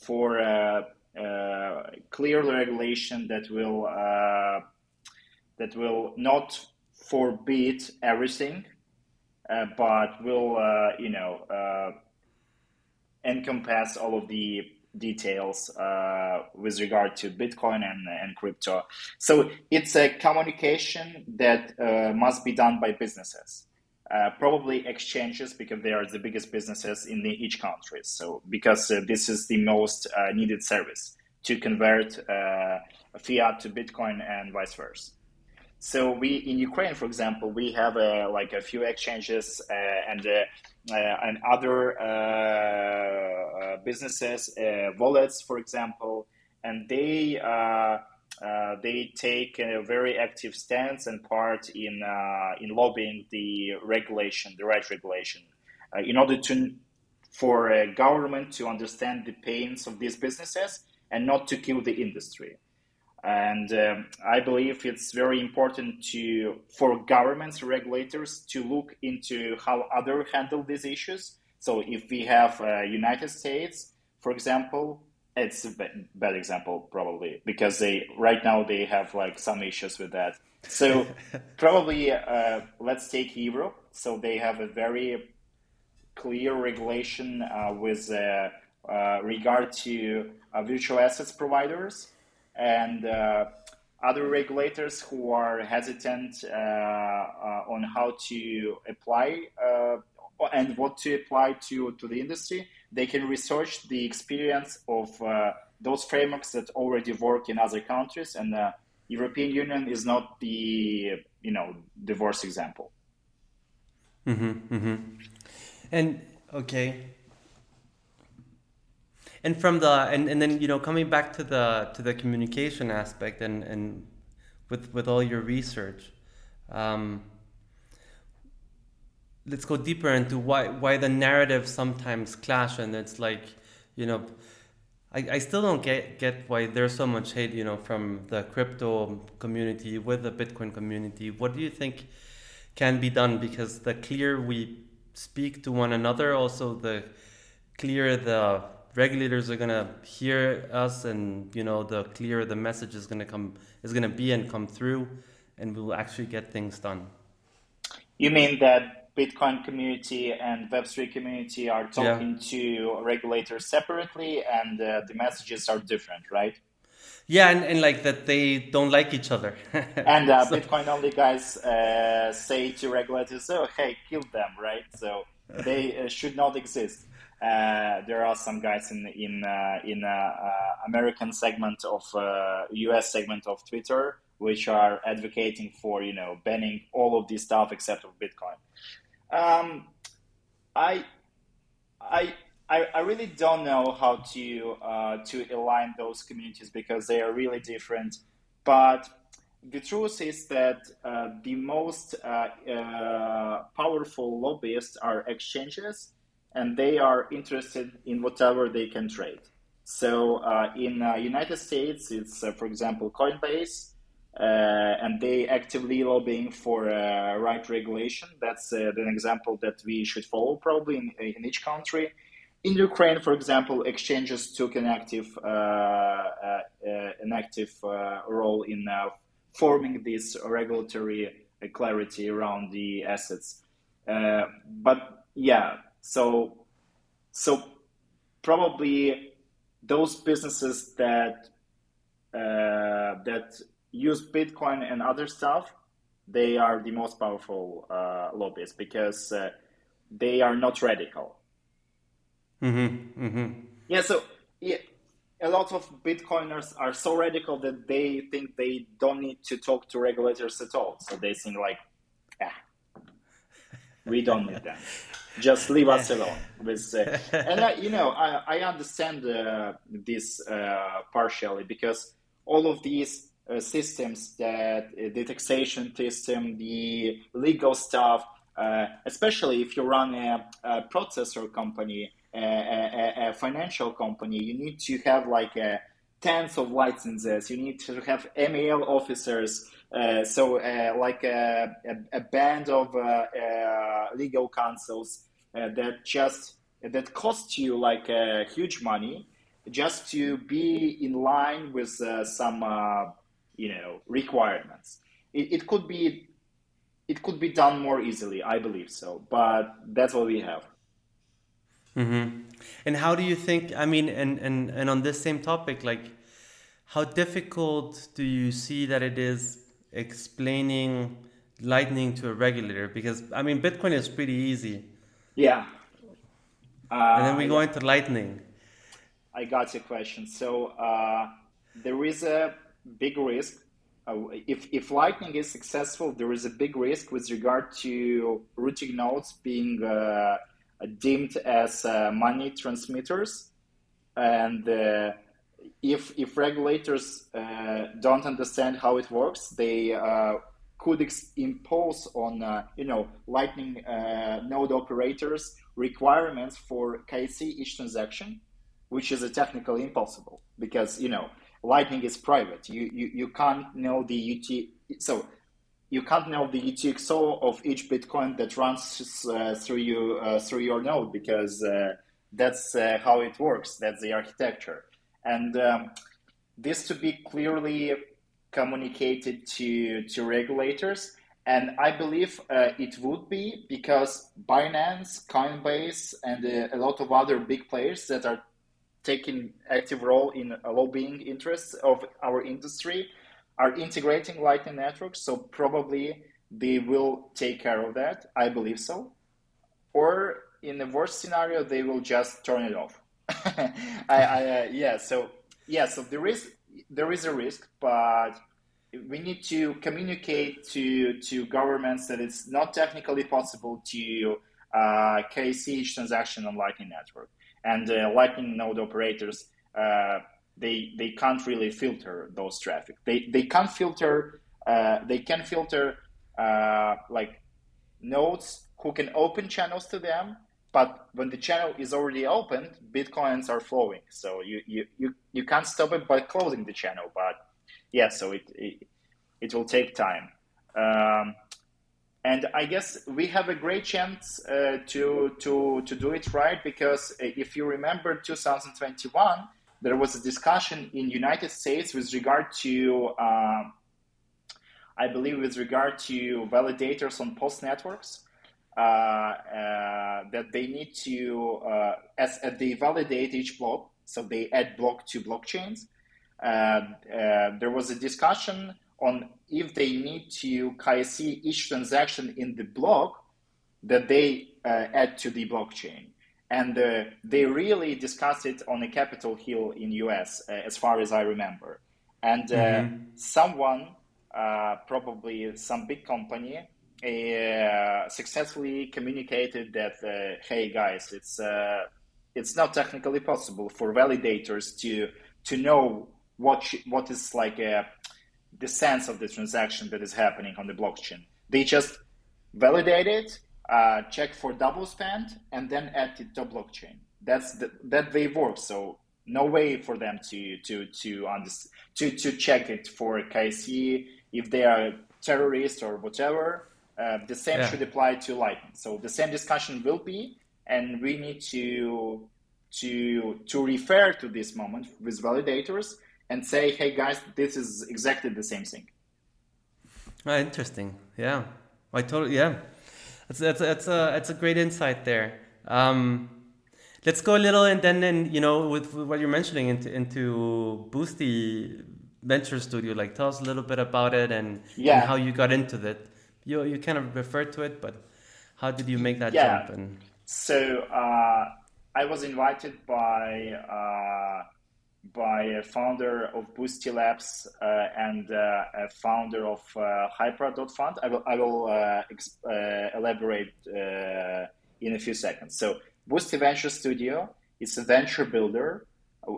A: for uh, uh clear regulation that will uh, that will not forbid everything, but will you know encompass all of the details uh, with regard to Bitcoin and, and crypto. So it's a communication that uh, must be done by businesses. Uh, probably exchanges because they are the biggest businesses in the, each country. So because uh, this is the most uh, needed service to convert uh, fiat to Bitcoin and vice versa. So we in Ukraine, for example, we have like a few exchanges and uh, and other uh, uh, businesses, wallets, for example, and they they take a very active stance and part in in lobbying the regulation, the right regulation, in order to for a government to understand the pains of these businesses and not to kill the industry. And um, I believe it's very important to for governments, regulators to look into how other handle these issues. So if we have uh, United States, for example, it's a bad example probably because they right now they have like some issues with that. So probably uh, let's take Europe. So they have a very clear regulation uh, with uh, uh regard to uh, virtual assets providers and uh, other regulators who are hesitant uh, uh, on how to apply and what to apply to, to the industry, they can research the experience of those frameworks that already work in other countries and the European Union is not the you know worst example.
B: Mm-hmm, mm-hmm. And okay, and from the and, and then you know coming back to the to the communication aspect and and with with all your research um, let's go deeper into why why the narratives sometimes clash and it's like you know I, I still don't get get why there's so much hate you know from the crypto community with the bitcoin community what do you think can be done because the clear we speak to one another also the clear the regulators are gonna hear us, and you know the clearer the message is gonna come is gonna be and come through, and we'll actually get things done.
A: You mean that Bitcoin community and Web3 community are talking yeah. to regulators separately, and uh, the messages are different, right?
B: Yeah, and, and like that they don't like each other.
A: and uh, so. Bitcoin only guys uh, say to regulators, "Oh, hey, kill them!" Right? So they uh, should not exist. Uh, there are some guys in in uh, in American segment of U.S. Segment of Twitter which are advocating for you know banning all of this stuff except of Bitcoin. Um, I I I, really don't know how to to align those communities because they are really different. But the truth is that uh, the most uh, uh, powerful lobbyists are exchanges and they are interested in whatever they can trade. So uh, in uh, United States, it's uh, for example Coinbase, uh, Uh, and they actively lobbying for uh, right regulation. That's uh, an example that we should follow probably in, uh, in each country. In Ukraine, for example, exchanges took an active uh, an active role in forming this regulatory clarity around the assets. but yeah, so so probably those businesses that uh, that use Bitcoin and other stuff, they are the most powerful uh, lobbyists because uh, they are not radical.
B: Mm-hmm. Mm-hmm.
A: Yeah. So yeah, a lot of Bitcoiners are so radical that they think they don't need to talk to regulators at all. So they think like, ah, we don't need them just leave us alone with uh, and I, you know i, I understand uh, this uh, partially because all of these uh, systems that uh, the taxation system the legal stuff uh, especially if you run a, a processor company a, a, a, financial company you need to have like a tens of licenses. You need to have AML officers uh, so, uh, like a, a, band of uh, legal counsels that just that cost you like huge money just to be in line with some you know requirements. It, it could be it could be done more easily, I believe so. But that's what we have.
B: Mm-hmm. And how do you think? I mean, and, and and on this same topic, like, how difficult do you see that it is explaining Lightning to a regulator? Because I mean, Bitcoin is pretty easy.
A: Yeah.
B: Uh, and then we go into Lightning.
A: I got your question. So uh, there is a big risk. Uh, if, if Lightning is successful, there is a big risk with regard to routing nodes being uh, deemed as uh, money transmitters. And uh, if if regulators uh, don't understand how it works, they uh, could ex- impose on you know Lightning node operators requirements for KYC each transaction, which is technically impossible because you know Lightning is private. You you, you can't know the UT so you can't know the UTXO of each Bitcoin that runs uh, through you uh, through your node because that's how it works. That's the architecture and um, this to be clearly communicated to to regulators. And I believe uh, it would be because Binance, Coinbase, and uh, a lot of other big players that are taking active role in lobbying interests of our industry are integrating Lightning networks. So probably they will take care of that. I believe so. Or in the worst scenario, they will just turn it off. I, I uh, yeah. So yeah. So there is there is a risk, but we need to communicate to to governments that it's not technically possible to uh, each transaction on Lightning Network, and uh, Lightning node operators uh, they they can't really filter those traffic. They they can't filter. Uh, they can filter uh, like nodes who can open channels to them but when the channel is already opened, bitcoins are flowing. So you you, you, you can't stop it by closing the channel. But yeah, so it it, it will take time. Um, and I guess we have a great chance uh, to to to do it right because if you remember 2021, there was a discussion in United States with regard to uh, I believe with regard to validators on post networks uh, uh, that they need to, uh, as they validate each block, so they add block to blockchains. there was a discussion on if they need to KYC each transaction in the block that they add to the blockchain and uh, they really discussed it on a Capitol Hill in US, uh, as far as I remember. And uh, mm-hmm. someone, probably some big company, uh, successfully communicated that uh, hey guys it's uh, it's not technically possible for validators to to know what sh- what is like uh, the sense of the transaction that is happening on the blockchain they just validate it uh, check for double spend, and then add it to blockchain. That's the, that way works. So no way for them to to to to to check it for KYC if they are terrorists or whatever. Uh, the same yeah. should apply to Lightning. So the same discussion will be, and we need to to to refer to this moment with validators and say, hey guys, this is exactly the same thing.
B: Oh, interesting. Yeah, I totally yeah. That's that's that's a that's a great insight there. Um, let's go a little and then then you know with, with what you're mentioning into into Boosty Venture Studio. Like, tell us a little bit about it and, yeah. and how you got into it. You you kind of referred to it, but how did you make that yeah. jump? And
A: so uh, I was invited by. Uh, by a founder of Boosty Labs uh, and uh, a founder of uh, Hyper.fund. I will, I will uh, uh, elaborate uh, in a few seconds. So, Boosty Venture Studio is a venture builder,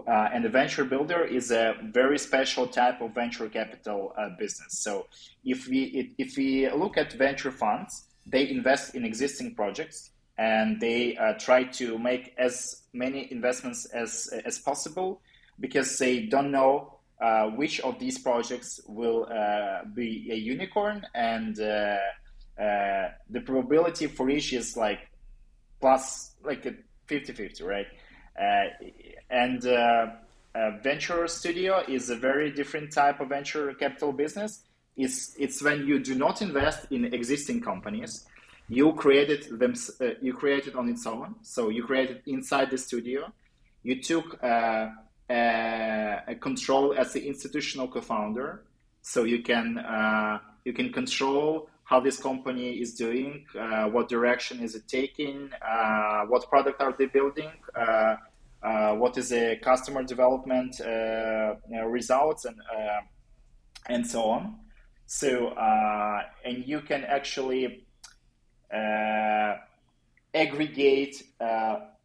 A: and a venture builder is a very special type of venture capital business. So, if we if we look at venture funds, they invest in existing projects and they try to make as many investments as as possible because they don't know uh, which of these projects will uh, be a unicorn. And uh, uh the probability for each is like plus like a 50-50 right? Uh, and uh, venture studio is a very different type of venture capital business. It's, it's when you do not invest in existing companies. You created them you created on its own. So you created inside the studio. You took uh, control as the institutional co-founder. So you can uh, you can control how this company is doing, uh, what direction is it taking, uh, what product are they building, uh, uh, what is the customer development results, and and so on. So and you can actually aggregate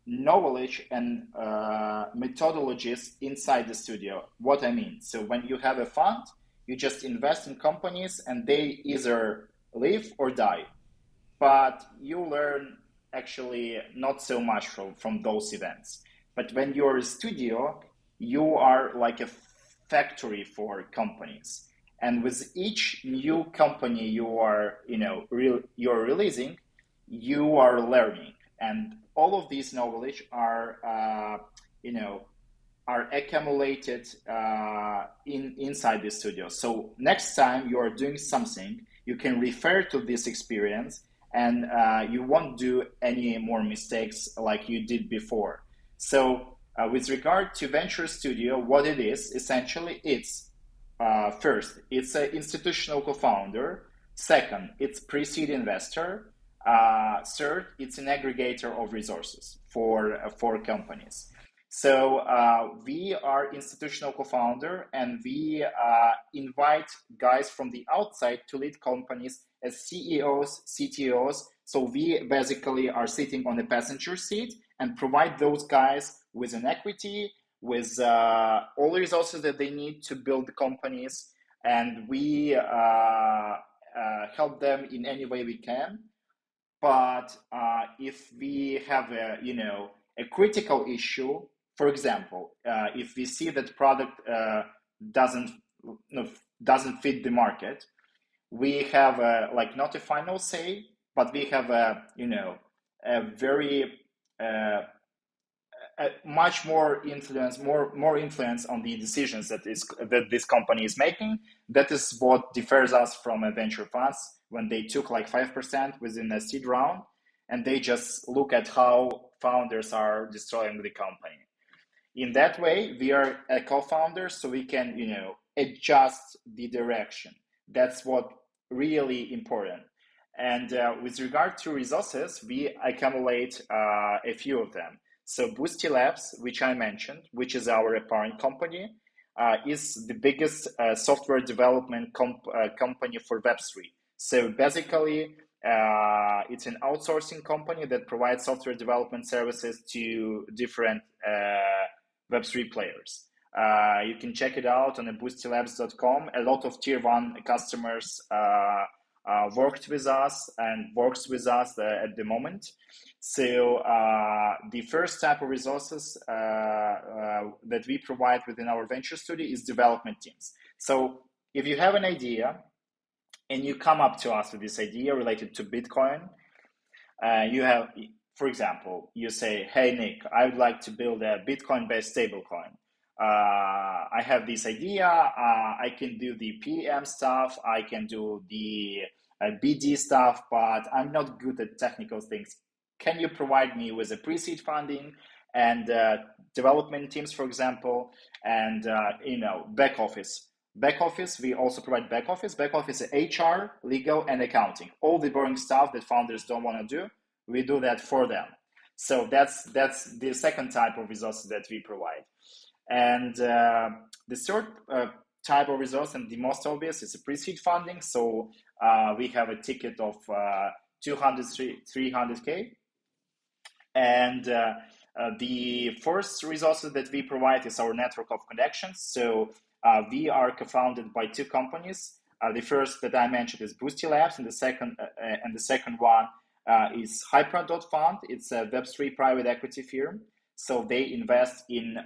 A: knowledge and uh, methodologies inside the studio. What I mean, so when you have a fund, you just invest in companies and they either live or die. But you learn actually not so much from, from those events. But when you're a studio, you are like a factory for companies. And with each new company you are, you know, re- you're releasing, you are learning and all of these knowledge are uh, you know are accumulated uh, in inside the studio. So next time you are doing something you can refer to this experience and uh, you won't do any more mistakes like you did before. So uh, with regard to venture studio what it is essentially it's uh, first it's an institutional co-founder. Second it's pre-seed investor uh, third, it's an aggregator of resources for, uh, for companies. So uh, we are institutional co-founder, and we uh, invite guys from the outside to lead companies as CEOs, CTOs. So we basically are sitting on the passenger seat and provide those guys with an equity, with uh, all the resources that they need to build the companies, and we uh, uh, help them in any way we can. But uh, if we have a, you know, a critical issue, for example, uh, if we see that product uh, doesn't doesn't fit the market, we have a, like not a final say, but we have a you know a very uh, much more influence, more more influence on the decisions that is that this company is making. That is what differs us from a venture funds when they took like 5% within a seed round and they just look at how founders are destroying the company. In that way, we are a co-founder, so we can, you know, adjust the direction. That's what really important. And uh, with regard to resources, we accumulate uh, a few of them. So Boosty Labs, which I mentioned, which is our parent company, uh, is the biggest uh, software development comp- uh, company for Web3. So basically, uh, it's an outsourcing company that provides software development services to different uh, Web3 players. Uh, you can check it out on boostylabs.com. A lot of tier one customers uh, worked with us and works with us uh, at the moment. So uh, the first type of resources uh, uh, that we provide within our venture studio is development teams. So if you have an idea and you come up to us with this idea related to Bitcoin, uh, you have, for example, you say, "Hey Nick, I would like to build a Bitcoin-based stablecoin." Uh, I have this idea. Uh, I can do the PM stuff. I can do the uh, BD stuff, but I'm not good at technical things. Can you provide me with a pre-seed funding and uh, development teams, for example, and uh, you know back office? Back office, we also provide back office. Back office HR, legal, and accounting. All the boring stuff that founders don't want to do, we do that for them. So that's that's the second type of resources that we provide. And uh, the third uh, type of resource and the most obvious is pre-seed funding. So uh, we have a ticket of uh, 200, 300K. And uh, uh, the first resources that we provide is our network of connections. So we are co-founded by two companies. the first that I mentioned is Boosty Labs, and the second and the second one is Hypera.fund. It's a Web3 private equity firm. So they invest in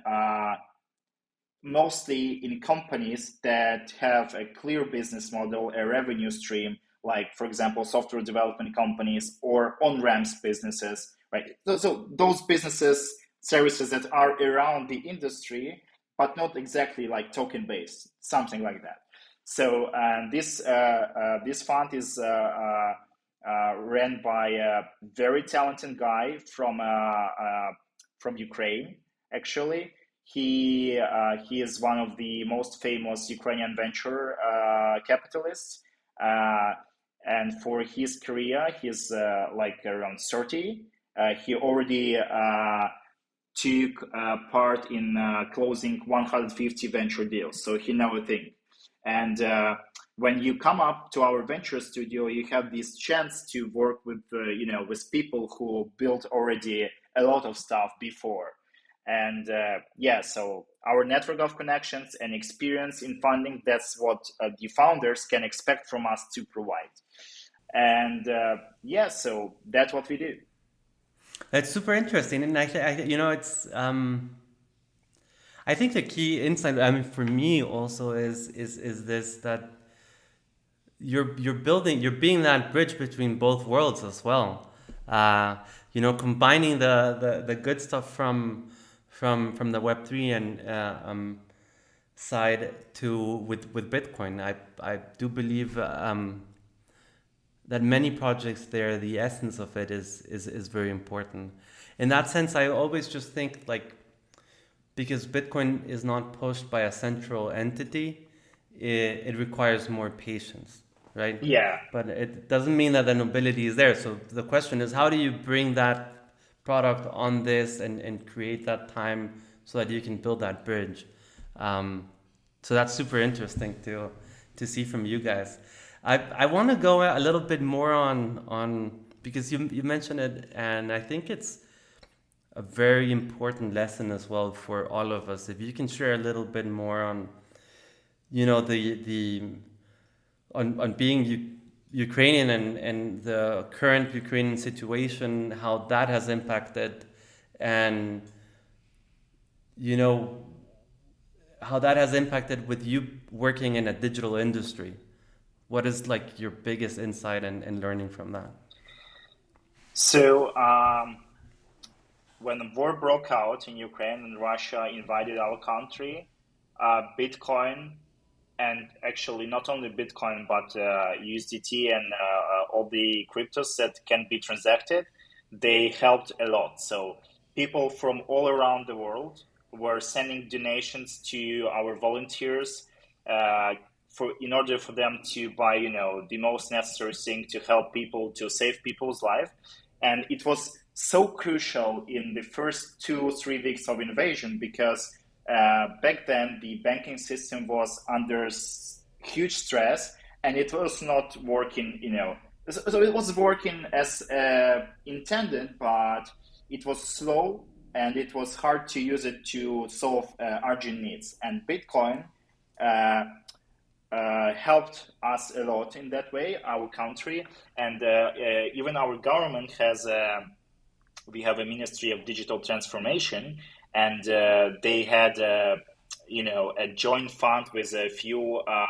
A: mostly in companies that have a clear business model, a revenue stream, like, for example, software development companies or on ramps businesses, right? So, those businesses, services that are around the industry, but not exactly like token based, something like that. So and this uh, uh, this fund is uh, uh, uh ran by a very talented guy from uh, from Ukraine, actually, he uh, he is one of the most famous Ukrainian venture uh, capitalists, uh, and for his career, he's uh, like around thirty. Uh, he already took part in closing 150 venture deals, so he knows a thing. And when you come up to our venture studio, you have this chance to work with you know with people who built already a lot of stuff before and uh, yeah so our network of connections and experience in funding that's what uh, the founders can expect from us to provide. And uh, yeah so that's what we do.
B: That's super interesting. And actually I, you know it's um, i think the key insight i mean for me also is is is this that you're you're building you're being that bridge between both worlds as well. Uh, you know combining the, the the good stuff from from from the Web three and uh, um, side to with with Bitcoin. I I do believe um, that many projects there, the essence of it is is is very important. In that sense, I always just think like because Bitcoin is not pushed by a central entity, it, it requires more patience right?
A: Yeah.
B: But it doesn't mean that the nobility is there. So the question is, how do you bring that product on this and, and create that time so that you can build that bridge. Um, so that's super interesting to to see from you guys. I I want to go a little bit more on on because you you mentioned it and I think it's a very important lesson as well for all of us. If you can share a little bit more on you know the the on on being you Ukrainian and, and the current Ukrainian situation, how that has impacted, and you know how that has impacted with you working in a digital industry. What is like your biggest insight and, and learning from that?
A: So um, when the war broke out in Ukraine and Russia invaded our country, uh, Bitcoin and actually not only Bitcoin but uh, USDT and uh, uh, all the cryptos that can be transacted, they helped a lot. So people from all around the world were sending donations to our volunteers uh, for in order for them to buy you know the most necessary thing to help people to save people's life, and it was so crucial in the first two or three weeks of invasion because uh, back then the banking system was under huge stress and it was not working you know. So it was working as uh, intended but it was slow and it was hard to use it to solve uh, urgent needs. And bitcoin uh, uh, helped us a lot in that way, our country, and even our government has we have a Ministry of Digital Transformation, and uh, they had a, you know a joint fund with a few uh,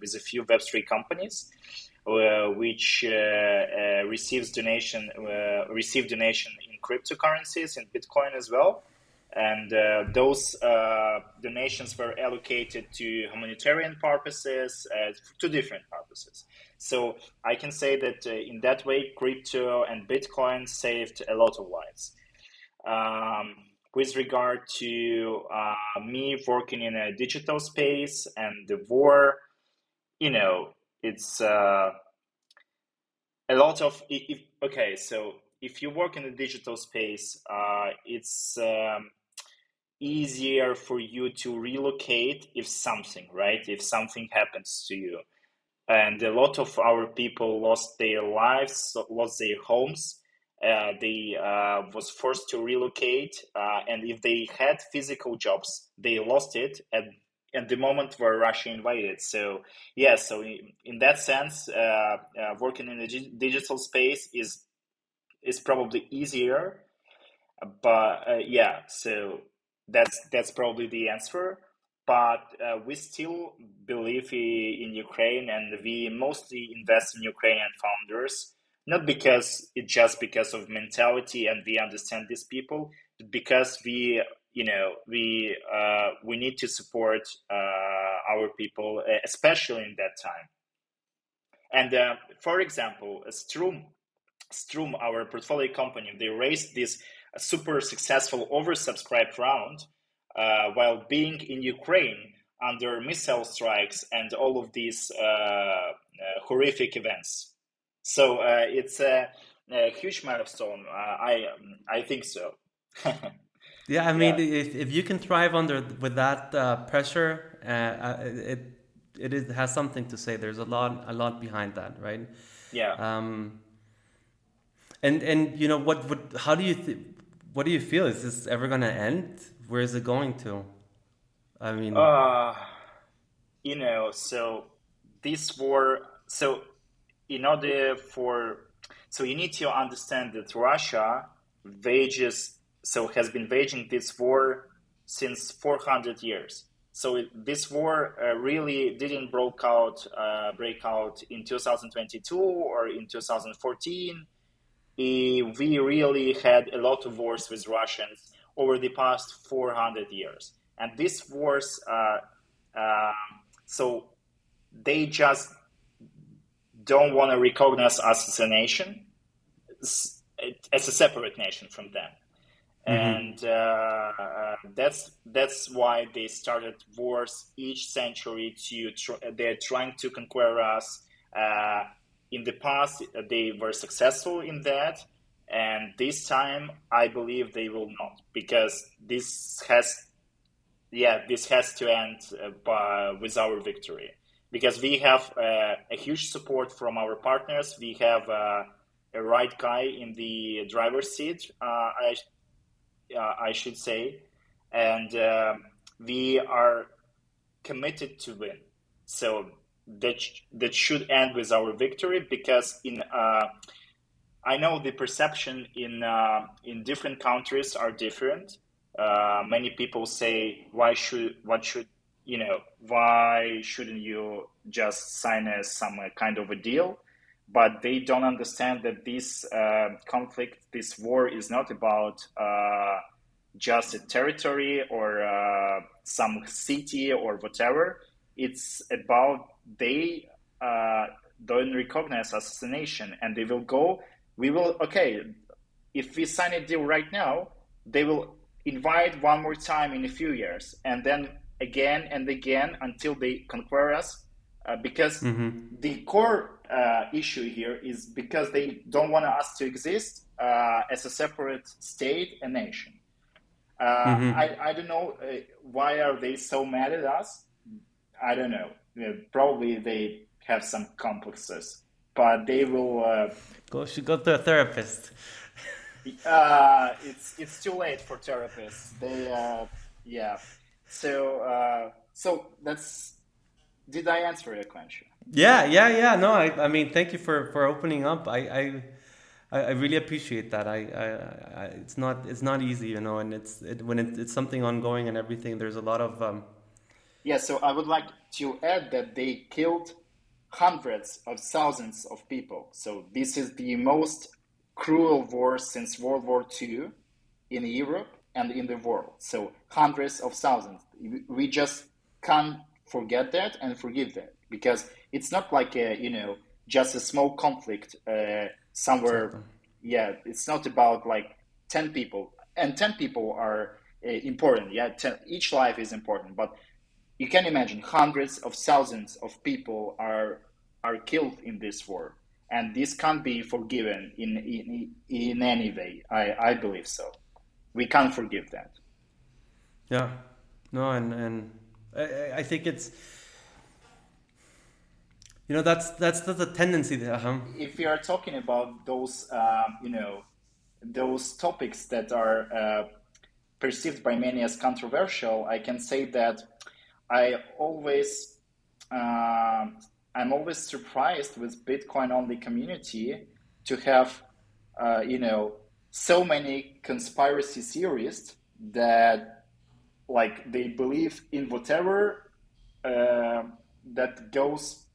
A: with a few Web3 companies. which receives donation receive donation in cryptocurrencies in Bitcoin as well, and uh, those uh, donations were allocated to humanitarian purposes, uh, to different purposes. So I can say that uh, in that way, crypto and Bitcoin saved a lot of lives. Um, with regard to uh, me working in a digital space and the war, you know, it's uh, a lot of if, okay. So if you work in the digital space, it's um, easier for you to relocate if something right if something happens to you and a lot of our people lost their lives lost their homes uh, they uh, was forced to relocate uh, and if they had physical jobs they lost it at, at the moment where russia invaded so yeah so in, in that sense uh, uh, working in the digital space is is probably easier but yeah so that's that's probably the answer. But we still believe in Ukraine, and we mostly invest in Ukrainian founders, not because it's just because of mentality and we understand these people, because we you know we uh, we need to support uh, our people, especially in that time. And uh, for example, Stroom, Stroom, our portfolio company, they raised this super successful oversubscribed round uh, while being in Ukraine under missile strikes and all of these uh, uh horrific events. So uh, it's a, a, huge milestone. Uh, I I think so.
B: yeah, I mean, yeah. If, if you can thrive under with that pressure, it it is, has something to say. There's a lot a lot behind that, right?
A: Yeah. Um,
B: and and you know what? What? How do you? Th- what do you feel? Is this ever going to end? Where is it going to? I mean,
A: uh, you know, so this war. So, in order for, so you need to understand that Russia wages, so has been waging this war since 400 years. So it, this war uh, really didn't break out, uh, break out in 2022 or in 2014 we really had a lot of wars with Russians over the past 400 years. And these wars, uh, uh, so they just don't want to recognize us as a nation, as a separate nation from them. Mm-hmm. And uh, that's that's why they started wars each century. To tr- they're trying to conquer us. Uh, in the past they were successful in that and this time i believe they will not because this has yeah this has to end uh, by, with our victory because we have uh, a huge support from our partners. We have uh, a right guy in the driver's seat uh, i uh, i should say. And uh, we are committed to win. So that sh- that should end with our victory because in uh, I know the perception in in different countries are different. Many people say, "Why should what should you know? Why shouldn't you just sign a, some kind of a deal?" But they don't understand that this uh, conflict, this war, is not about uh, just a territory or uh, some city or whatever. It's about they uh, don't recognize us as a nation, and they will go. We will okay. If we sign a deal right now, they will invite one more time in a few years, and then again and again until they conquer us. Uh, because mm-hmm. the core uh, issue here is because they don't want us to exist uh, as a separate state and nation. Uh, mm-hmm. I, I don't know uh, why are they so mad at us. I don't know. probably they have some complexes, but they will. Uh,
B: go should go to a therapist.
A: uh, it's it's too late for therapists. They uh, yeah. So uh, so that's did I answer your question?
B: Yeah, yeah, yeah. No, I, I mean, thank you for, for opening up. I, I, I really appreciate that. I, I, I, it's not, it's not easy, you know, and it's it, when it, it's something ongoing and everything. There's a lot of. Um...
A: Yeah, so I would like to add that they killed hundreds of thousands of people. So this is the most cruel war since World War II in Europe and in the world. So hundreds of thousands. We just can't forget that and forgive that because it's not like a you know just a small conflict uh, somewhere. Yeah, it's not about like ten people, and ten people are uh, important. Yeah, 10, each life is important, but you can imagine hundreds of thousands of people are are killed in this war and this can't be forgiven in in, in any way i i believe so we can't forgive that
B: yeah no and and i, I think it's you know that's that's that's a tendency there huh?
A: if we are talking about those uh, you know those topics that are uh, perceived by many as controversial i can say that I always uh, I'm always surprised with Bitcoin only community to have uh, you know so many conspiracy theorists that like they believe in whatever uh, that goes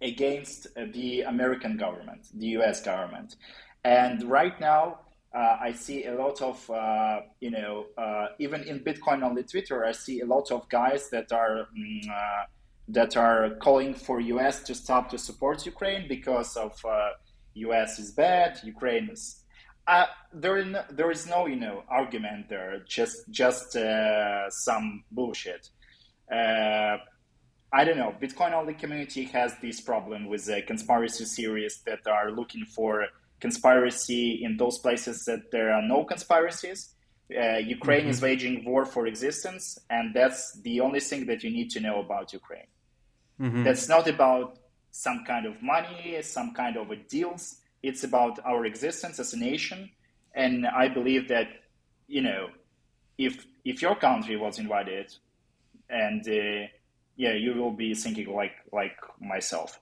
A: against the American government, the U.S. government, and right now uh, I see a lot of, uh, you know, uh, even in Bitcoin only Twitter, I see a lot of guys that are mm, that are calling for US to stop to support Ukraine because of US is bad, Ukraine is. Uh, there, no, there is no, you know, argument there. Just, just uh, some bullshit. Uh, I don't know. Bitcoin only community has this problem with conspiracy theories that are looking for conspiracy in those places that there are no conspiracies. Uh, Ukraine mm-hmm. is waging war for existence, and that's the only thing that you need to know about Ukraine. Mm-hmm. That's not about some kind of money, some kind of deals. It's about our existence as a nation, and I believe that you know, if if your country was invited, and uh, yeah, you will be thinking like like myself.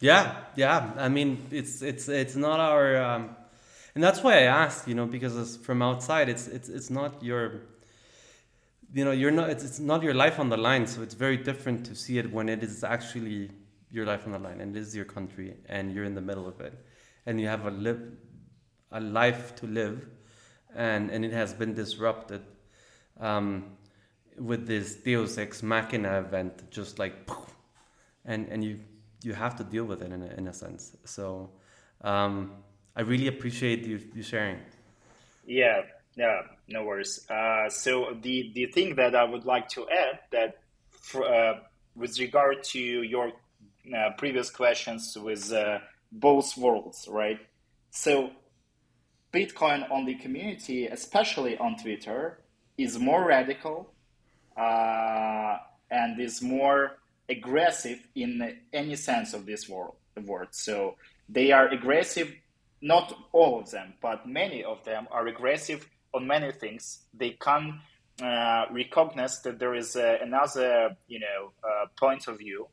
B: Yeah, yeah. I mean, it's it's it's not our, um, and that's why I asked. You know, because from outside, it's it's it's not your, you know, you're not it's, it's not your life on the line. So it's very different to see it when it is actually your life on the line and it is your country and you're in the middle of it, and you have a live, a life to live, and and it has been disrupted. Um, with this Deus Ex Machina event, just like, and and you you have to deal with it in a, in a sense. So um, I really appreciate you, you sharing.
A: Yeah, yeah, no worries. Uh, so the the thing that I would like to add that for, uh, with regard to your uh, previous questions with uh, both worlds, right? So Bitcoin on the community, especially on Twitter, is more radical uh, and is more aggressive in any sense of this word. word. So they are aggressive, not all of them, but many of them are aggressive on many things. They can uh, recognize that there is uh, another, you know, uh, point of view,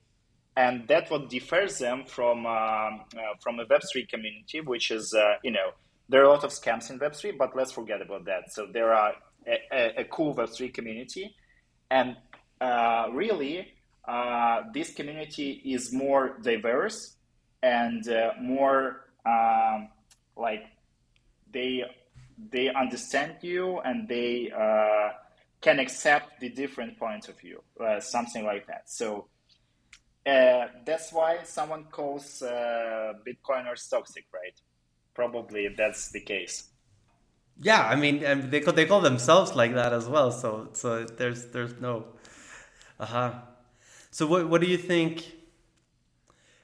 A: and that what differs them from um, uh, from a Web3 community, which is, uh, you know, there are a lot of scams in Web3, but let's forget about that. So there are a, a, a cool Web3 community, and uh, really uh, this community is more diverse and uh, more um, like they they understand you and they uh, can accept the different points of view, something like that. So uh, that's why someone calls uh, Bitcoiners toxic, right? Probably that's the case.
B: Yeah, I mean, and they call, they call themselves like that as well. So so there's there's no, uh huh. So what what do you think?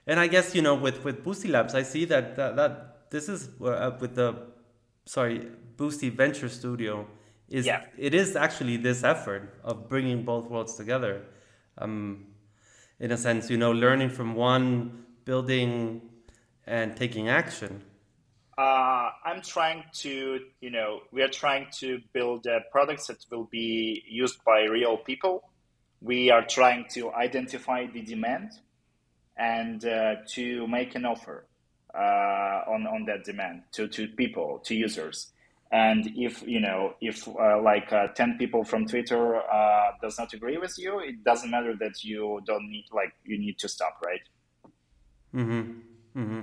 B: And I guess you know with with Boosty Labs, I see that that, that this is uh, with the sorry Boosty Venture Studio is yeah. it is actually this effort of bringing both worlds together. Um, in a sense, you know, learning from one, building and taking action.
A: Uh, I'm trying to, you know, we are trying to build uh, products that will be used by real people we are trying to identify the demand and uh, to make an offer uh, on on that demand to to people to users. And if you know if uh, like uh, ten people from Twitter uh, does not agree with you, it doesn't matter that you don't need like you need to stop, right?
B: Mm-hmm. Mm-hmm.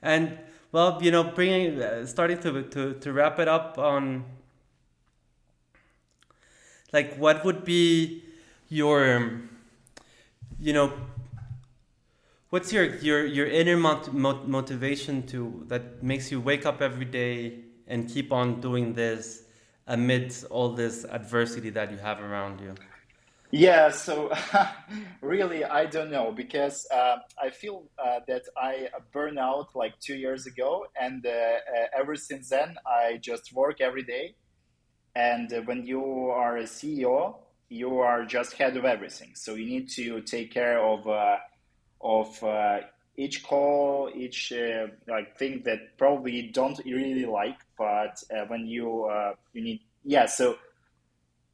B: And well, you know, bringing uh, starting to to to wrap it up on like what would be your you know what's your your your inner mot- motivation to that makes you wake up every day and keep on doing this amidst all this adversity that you have around you
A: yeah so really i don't know because uh, i feel uh, that i burned out like two years ago and uh, uh ever since then i just work every day and when you are a ceo you are just head of everything. So you need to take care of uh, of uh, each call, each uh, like thing that probably you don't really like, but uh, when you uh, you need yeah. So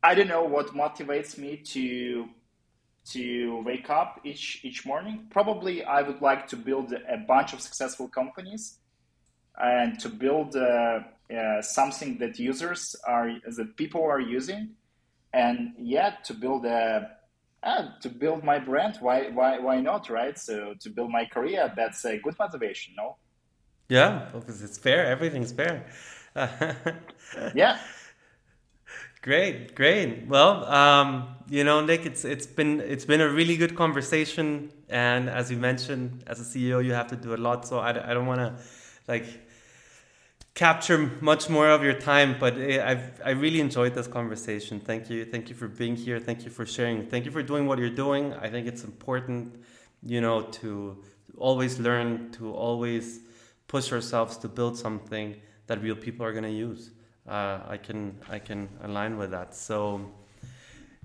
A: I don't know what motivates me to to wake up each each morning. Probably I would like to build a bunch of successful companies and to build uh, something that users are that people are using and yeah, to build a uh, to build my brand, why why why not, right? So to build my career, that's a good motivation, no?
B: Yeah, because it's fair. Everything's fair.
A: yeah.
B: Great, great. Well, um, you know, Nick, it's it's been it's been a really good conversation, and as you mentioned, as a CEO, you have to do a lot. So I, I don't want to like capture much more of your time, but eh, I've I really enjoyed this conversation. Thank you, thank you for being here. Thank you for sharing. Thank you for doing what you're doing. I think it's important, you know, to always learn, to always push ourselves to build something that real people are going to use. Uh, I can I can align with that. So.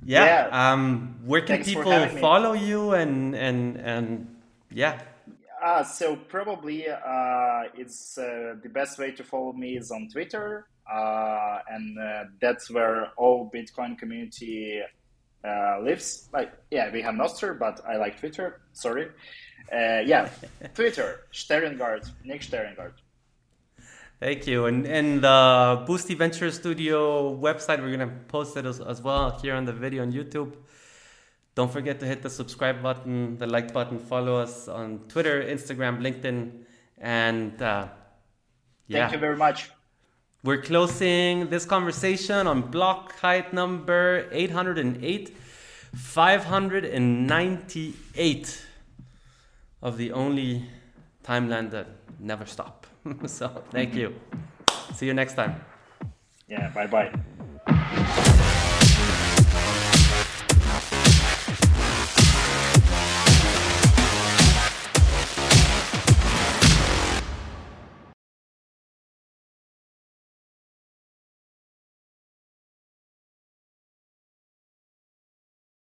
B: Yeah. yeah. Um, where can Thanks people follow you and and and yeah
A: uh, so probably uh, it's uh, the best way to follow me is on Twitter, uh, and uh, that's where all Bitcoin community uh, lives. Like, yeah, we have Nostr, but I like Twitter. Sorry, yeah, Twitter, Schteringard, Nick Schteringard.
B: Thank you. And and the Boosty Venture Studio website, we're gonna post it as, as well here on the video on YouTube. Don't forget to hit the subscribe button, the like button, follow us on Twitter, Instagram, LinkedIn, and uh,
A: yeah. Thank you very much.
B: We're closing this conversation on block height number 808, 598 of the only timeline that never stop. so thank you. See you next time.
A: Yeah, bye bye.